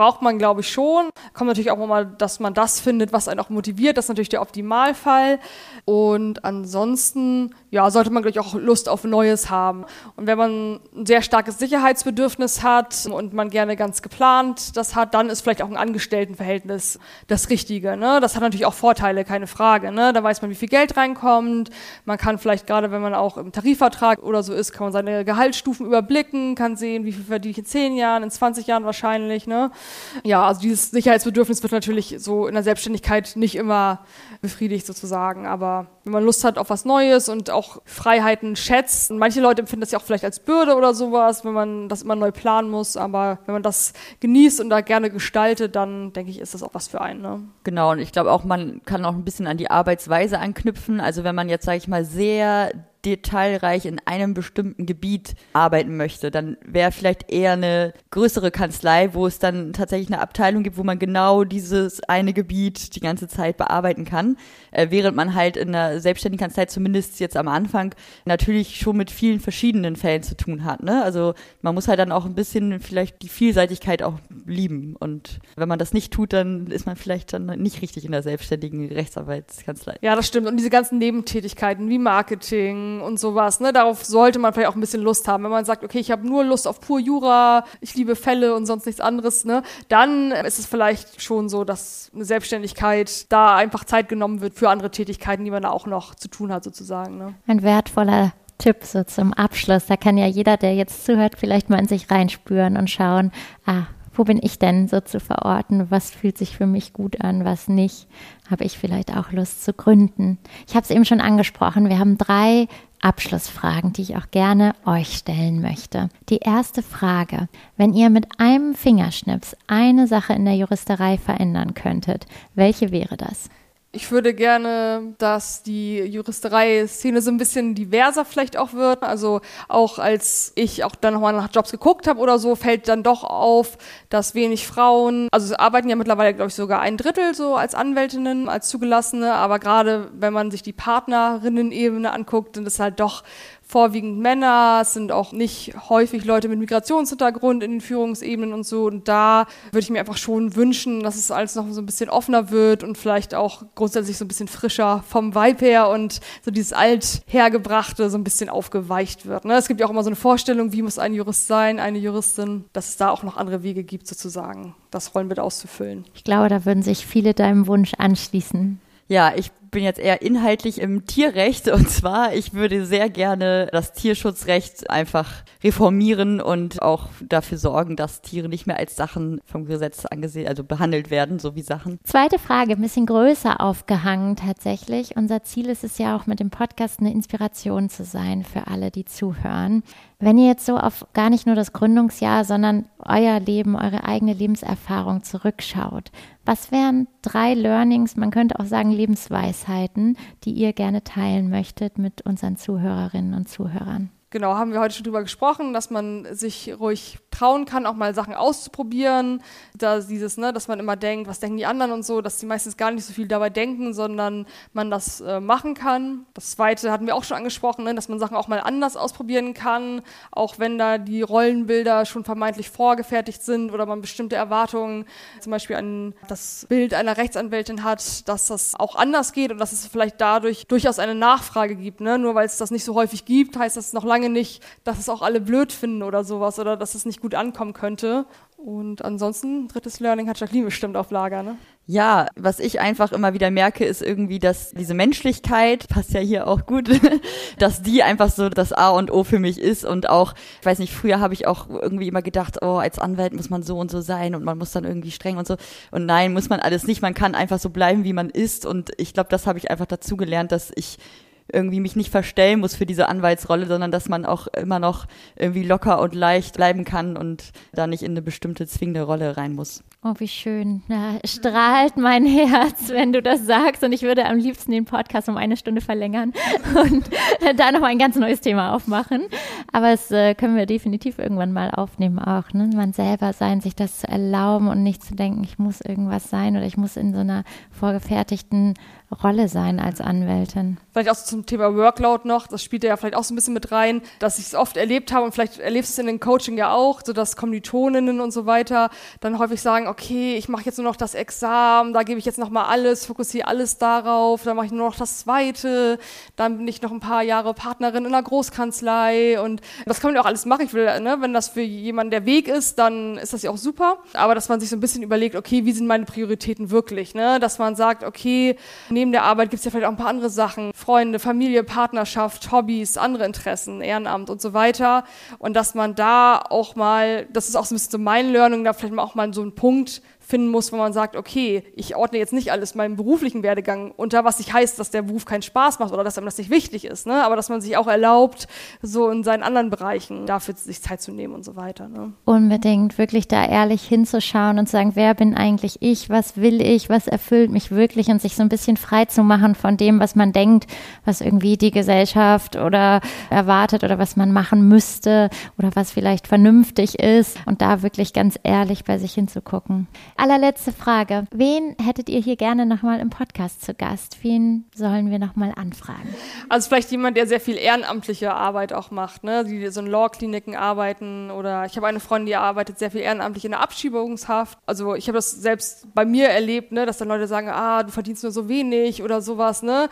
braucht man, glaube ich, schon. Kommt natürlich auch mal, dass man das findet, was einen auch motiviert. Das ist natürlich der Optimalfall. Und ansonsten, ja, sollte man, glaube ich, auch Lust auf Neues haben. Und wenn man ein sehr starkes Sicherheitsbedürfnis hat und man gerne ganz geplant das hat, dann ist vielleicht auch ein Angestelltenverhältnis das Richtige. Ne? Das hat natürlich auch Vorteile, keine Frage. Ne? Da weiß man, wie viel Geld reinkommt. Man kann vielleicht gerade, wenn man auch im Tarifvertrag oder so ist, kann man seine Gehaltsstufen überblicken, kann sehen, wie viel verdiene ich in 10 Jahren, in 20 Jahren wahrscheinlich. Ne? Ja, also dieses Sicherheitsbedürfnis wird natürlich so in der Selbstständigkeit nicht immer befriedigt sozusagen. Aber wenn man Lust hat auf was Neues und auch Freiheiten schätzt, und manche Leute empfinden das ja auch vielleicht als Bürde oder sowas, wenn man das immer neu planen muss. Aber wenn man das genießt und da gerne gestaltet, dann denke ich, ist das auch was für einen. Ne? Genau, und ich glaube auch, man kann auch ein bisschen an die Arbeitsweise anknüpfen. Also wenn man jetzt, sage ich mal, sehr detailreich in einem bestimmten Gebiet arbeiten möchte, dann wäre vielleicht eher eine größere Kanzlei, wo es dann tatsächlich eine Abteilung gibt, wo man genau dieses eine Gebiet die ganze Zeit bearbeiten kann, äh, während man halt in einer selbstständigen Kanzlei zumindest jetzt am Anfang natürlich schon mit vielen verschiedenen Fällen zu tun hat. Ne? Also man muss halt dann auch ein bisschen vielleicht die Vielseitigkeit auch lieben und wenn man das nicht tut, dann ist man vielleicht dann nicht richtig in der selbstständigen Rechtsarbeitskanzlei. Ja, das stimmt. Und diese ganzen Nebentätigkeiten wie Marketing, und sowas. Ne? Darauf sollte man vielleicht auch ein bisschen Lust haben. Wenn man sagt, okay, ich habe nur Lust auf pur Jura, ich liebe Fälle und sonst nichts anderes, ne? dann ist es vielleicht schon so, dass eine Selbstständigkeit da einfach Zeit genommen wird für andere Tätigkeiten, die man da auch noch zu tun hat, sozusagen. Ne? Ein wertvoller Tipp so zum Abschluss. Da kann ja jeder, der jetzt zuhört, vielleicht mal in sich reinspüren und schauen, ah, wo bin ich denn so zu verorten? Was fühlt sich für mich gut an, was nicht? Habe ich vielleicht auch Lust zu gründen? Ich habe es eben schon angesprochen. Wir haben drei Abschlussfragen, die ich auch gerne euch stellen möchte. Die erste Frage, wenn ihr mit einem Fingerschnips eine Sache in der Juristerei verändern könntet, welche wäre das? Ich würde gerne, dass die Juristerei-Szene so ein bisschen diverser vielleicht auch wird. Also auch als ich auch dann nochmal nach Jobs geguckt habe oder so, fällt dann doch auf, dass wenig Frauen, also arbeiten ja mittlerweile, glaube ich, sogar ein Drittel so als Anwältinnen, als Zugelassene, aber gerade wenn man sich die Partnerinnen-Ebene anguckt, sind es halt doch vorwiegend Männer, es sind auch nicht häufig Leute mit Migrationshintergrund in den Führungsebenen und so. Und da würde ich mir einfach schon wünschen, dass es alles noch so ein bisschen offener wird und vielleicht auch grundsätzlich so ein bisschen frischer vom Vibe her und so dieses althergebrachte so ein bisschen aufgeweicht wird. Ne? Es gibt ja auch immer so eine Vorstellung, wie muss ein Jurist sein, eine Juristin, dass es da auch noch andere Wege gibt, sozusagen, das Rollenbild auszufüllen. Ich glaube, da würden sich viele deinem Wunsch anschließen. Ja, ich bin jetzt eher inhaltlich im Tierrecht und zwar, ich würde sehr gerne das Tierschutzrecht einfach reformieren und auch dafür sorgen, dass Tiere nicht mehr als Sachen vom Gesetz angesehen, also behandelt werden, so wie Sachen. Zweite Frage, ein bisschen größer aufgehangen tatsächlich. Unser Ziel ist es ja auch mit dem Podcast eine Inspiration zu sein für alle, die zuhören. Wenn ihr jetzt so auf gar nicht nur das Gründungsjahr, sondern euer Leben, eure eigene Lebenserfahrung zurückschaut, was wären drei Learnings, man könnte auch sagen Lebensweisheiten, Weisheiten, die ihr gerne teilen möchtet mit unseren Zuhörerinnen und Zuhörern? Genau, haben wir heute schon drüber gesprochen, dass man sich ruhig trauen kann, auch mal Sachen auszuprobieren. Da dieses, ne, dass man immer denkt, was denken die anderen und so, dass die meistens gar nicht so viel dabei denken, sondern man das äh, machen kann. Das zweite hatten wir auch schon angesprochen, ne, dass man Sachen auch mal anders ausprobieren kann, auch wenn da die Rollenbilder schon vermeintlich vorgefertigt sind oder man bestimmte Erwartungen zum Beispiel an das Bild einer Rechtsanwältin hat, dass das auch anders geht und dass es vielleicht dadurch durchaus eine Nachfrage gibt. Ne? Nur weil es das nicht so häufig gibt, heißt das noch lange lange nicht, dass es auch alle blöd finden oder sowas oder dass es nicht gut ankommen könnte. Und ansonsten, drittes Learning hat Jacqueline bestimmt auf Lager, ne? Ja, was ich einfach immer wieder merke, ist irgendwie, dass diese Menschlichkeit, passt ja hier auch gut, dass die einfach so das A und O für mich ist und auch, ich weiß nicht, früher habe ich auch irgendwie immer gedacht, oh, als Anwalt muss man so und so sein und man muss dann irgendwie streng und so. Und nein, muss man alles nicht. Man kann einfach so bleiben, wie man ist. Und ich glaube, das habe ich einfach dazu gelernt, dass ich irgendwie mich nicht verstellen muss für diese Anwaltsrolle, sondern dass man auch immer noch irgendwie locker und leicht bleiben kann und da nicht in eine bestimmte zwingende Rolle rein muss. Oh, wie schön. Da strahlt mein Herz, wenn du das sagst. Und ich würde am liebsten den Podcast um eine Stunde verlängern und da noch ein ganz neues Thema aufmachen. Aber das äh, können wir definitiv irgendwann mal aufnehmen auch. Ne? Man selber sein, sich das zu erlauben und nicht zu denken, ich muss irgendwas sein oder ich muss in so einer vorgefertigten Rolle sein als Anwältin. Vielleicht auch zum Thema Workload noch, das spielt ja vielleicht auch so ein bisschen mit rein, dass ich es oft erlebt habe und vielleicht erlebst du es in den Coaching ja auch, so dass Kommilitoninnen und so weiter dann häufig sagen, okay, ich mache jetzt nur noch das Examen, da gebe ich jetzt noch mal alles, fokussiere alles darauf, dann mache ich nur noch das Zweite, dann bin ich noch ein paar Jahre Partnerin in einer Großkanzlei und das kann man ja auch alles machen. Ich will, ne, wenn das für jemanden der Weg ist, dann ist das ja auch super. Aber dass man sich so ein bisschen überlegt, okay, wie sind meine Prioritäten wirklich, ne? Dass man sagt, okay, neben der Arbeit gibt es ja vielleicht auch ein paar andere Sachen. Freunde, Familie, Partnerschaft, Hobbys, andere Interessen, Ehrenamt und so weiter. Und dass man da auch mal, das ist auch so ein bisschen so mein Learning, da vielleicht auch mal so einen Punkt en finden muss, wo man sagt, okay, ich ordne jetzt nicht alles meinem beruflichen Werdegang unter, was nicht heißt, dass der Beruf keinen Spaß macht oder dass einem das nicht wichtig ist, ne? aber dass man sich auch erlaubt, so in seinen anderen Bereichen dafür sich Zeit zu nehmen und so weiter. Ne? Unbedingt wirklich da ehrlich hinzuschauen und zu sagen, wer bin eigentlich ich, was will ich, was erfüllt mich wirklich und sich so ein bisschen frei zu machen von dem, was man denkt, was irgendwie die Gesellschaft oder erwartet oder was man machen müsste oder was vielleicht vernünftig ist und da wirklich ganz ehrlich bei sich hinzugucken allerletzte Frage. Wen hättet ihr hier gerne nochmal im Podcast zu Gast? Wen sollen wir nochmal anfragen? Also vielleicht jemand, der sehr viel ehrenamtliche Arbeit auch macht, ne? die so in Law-Kliniken arbeiten oder ich habe eine Freundin, die arbeitet sehr viel ehrenamtlich in der Abschiebungshaft. Also ich habe das selbst bei mir erlebt, ne? dass dann Leute sagen, ah, du verdienst nur so wenig oder sowas, ne?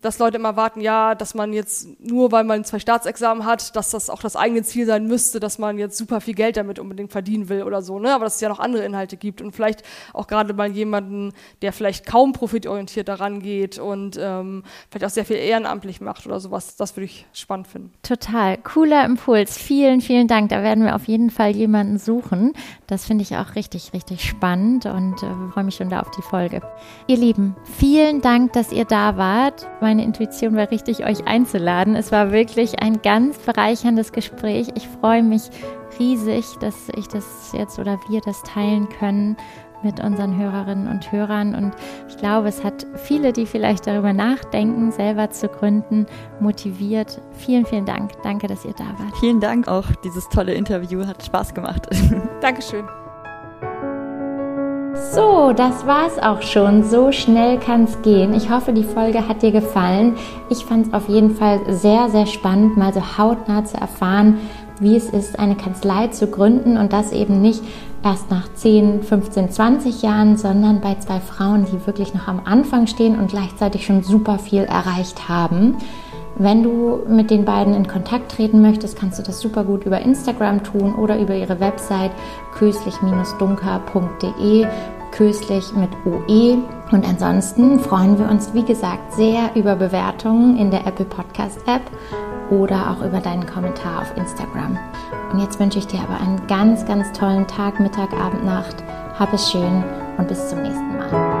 dass Leute immer warten, ja, dass man jetzt nur, weil man zwei Staatsexamen hat, dass das auch das eigene Ziel sein müsste, dass man jetzt super viel Geld damit unbedingt verdienen will oder so, ne? aber dass es ja noch andere Inhalte gibt und vielleicht vielleicht auch gerade mal jemanden, der vielleicht kaum profitorientiert daran geht und ähm, vielleicht auch sehr viel ehrenamtlich macht oder sowas. Das würde ich spannend finden. Total. Cooler Impuls. Vielen, vielen Dank. Da werden wir auf jeden Fall jemanden suchen. Das finde ich auch richtig, richtig spannend und äh, freue mich schon da auf die Folge. Ihr Lieben, vielen Dank, dass ihr da wart. Meine Intuition war richtig, euch einzuladen. Es war wirklich ein ganz bereicherndes Gespräch. Ich freue mich riesig, dass ich das jetzt oder wir das teilen können mit unseren Hörerinnen und Hörern. Und ich glaube, es hat viele, die vielleicht darüber nachdenken, selber zu gründen, motiviert. Vielen, vielen Dank. Danke, dass ihr da wart. Vielen Dank auch. Dieses tolle Interview hat Spaß gemacht. Dankeschön. So, das war's auch schon. So schnell kann es gehen. Ich hoffe, die Folge hat dir gefallen. Ich fand es auf jeden Fall sehr, sehr spannend, mal so hautnah zu erfahren, wie es ist, eine Kanzlei zu gründen und das eben nicht erst nach 10, 15, 20 Jahren, sondern bei zwei Frauen, die wirklich noch am Anfang stehen und gleichzeitig schon super viel erreicht haben. Wenn du mit den beiden in Kontakt treten möchtest, kannst du das super gut über Instagram tun oder über ihre Website köslich-dunker.de, köslich mit OE. Und ansonsten freuen wir uns, wie gesagt, sehr über Bewertungen in der Apple Podcast App oder auch über deinen Kommentar auf Instagram. Und jetzt wünsche ich dir aber einen ganz, ganz tollen Tag, Mittag, Abend, Nacht. Hab es schön und bis zum nächsten Mal.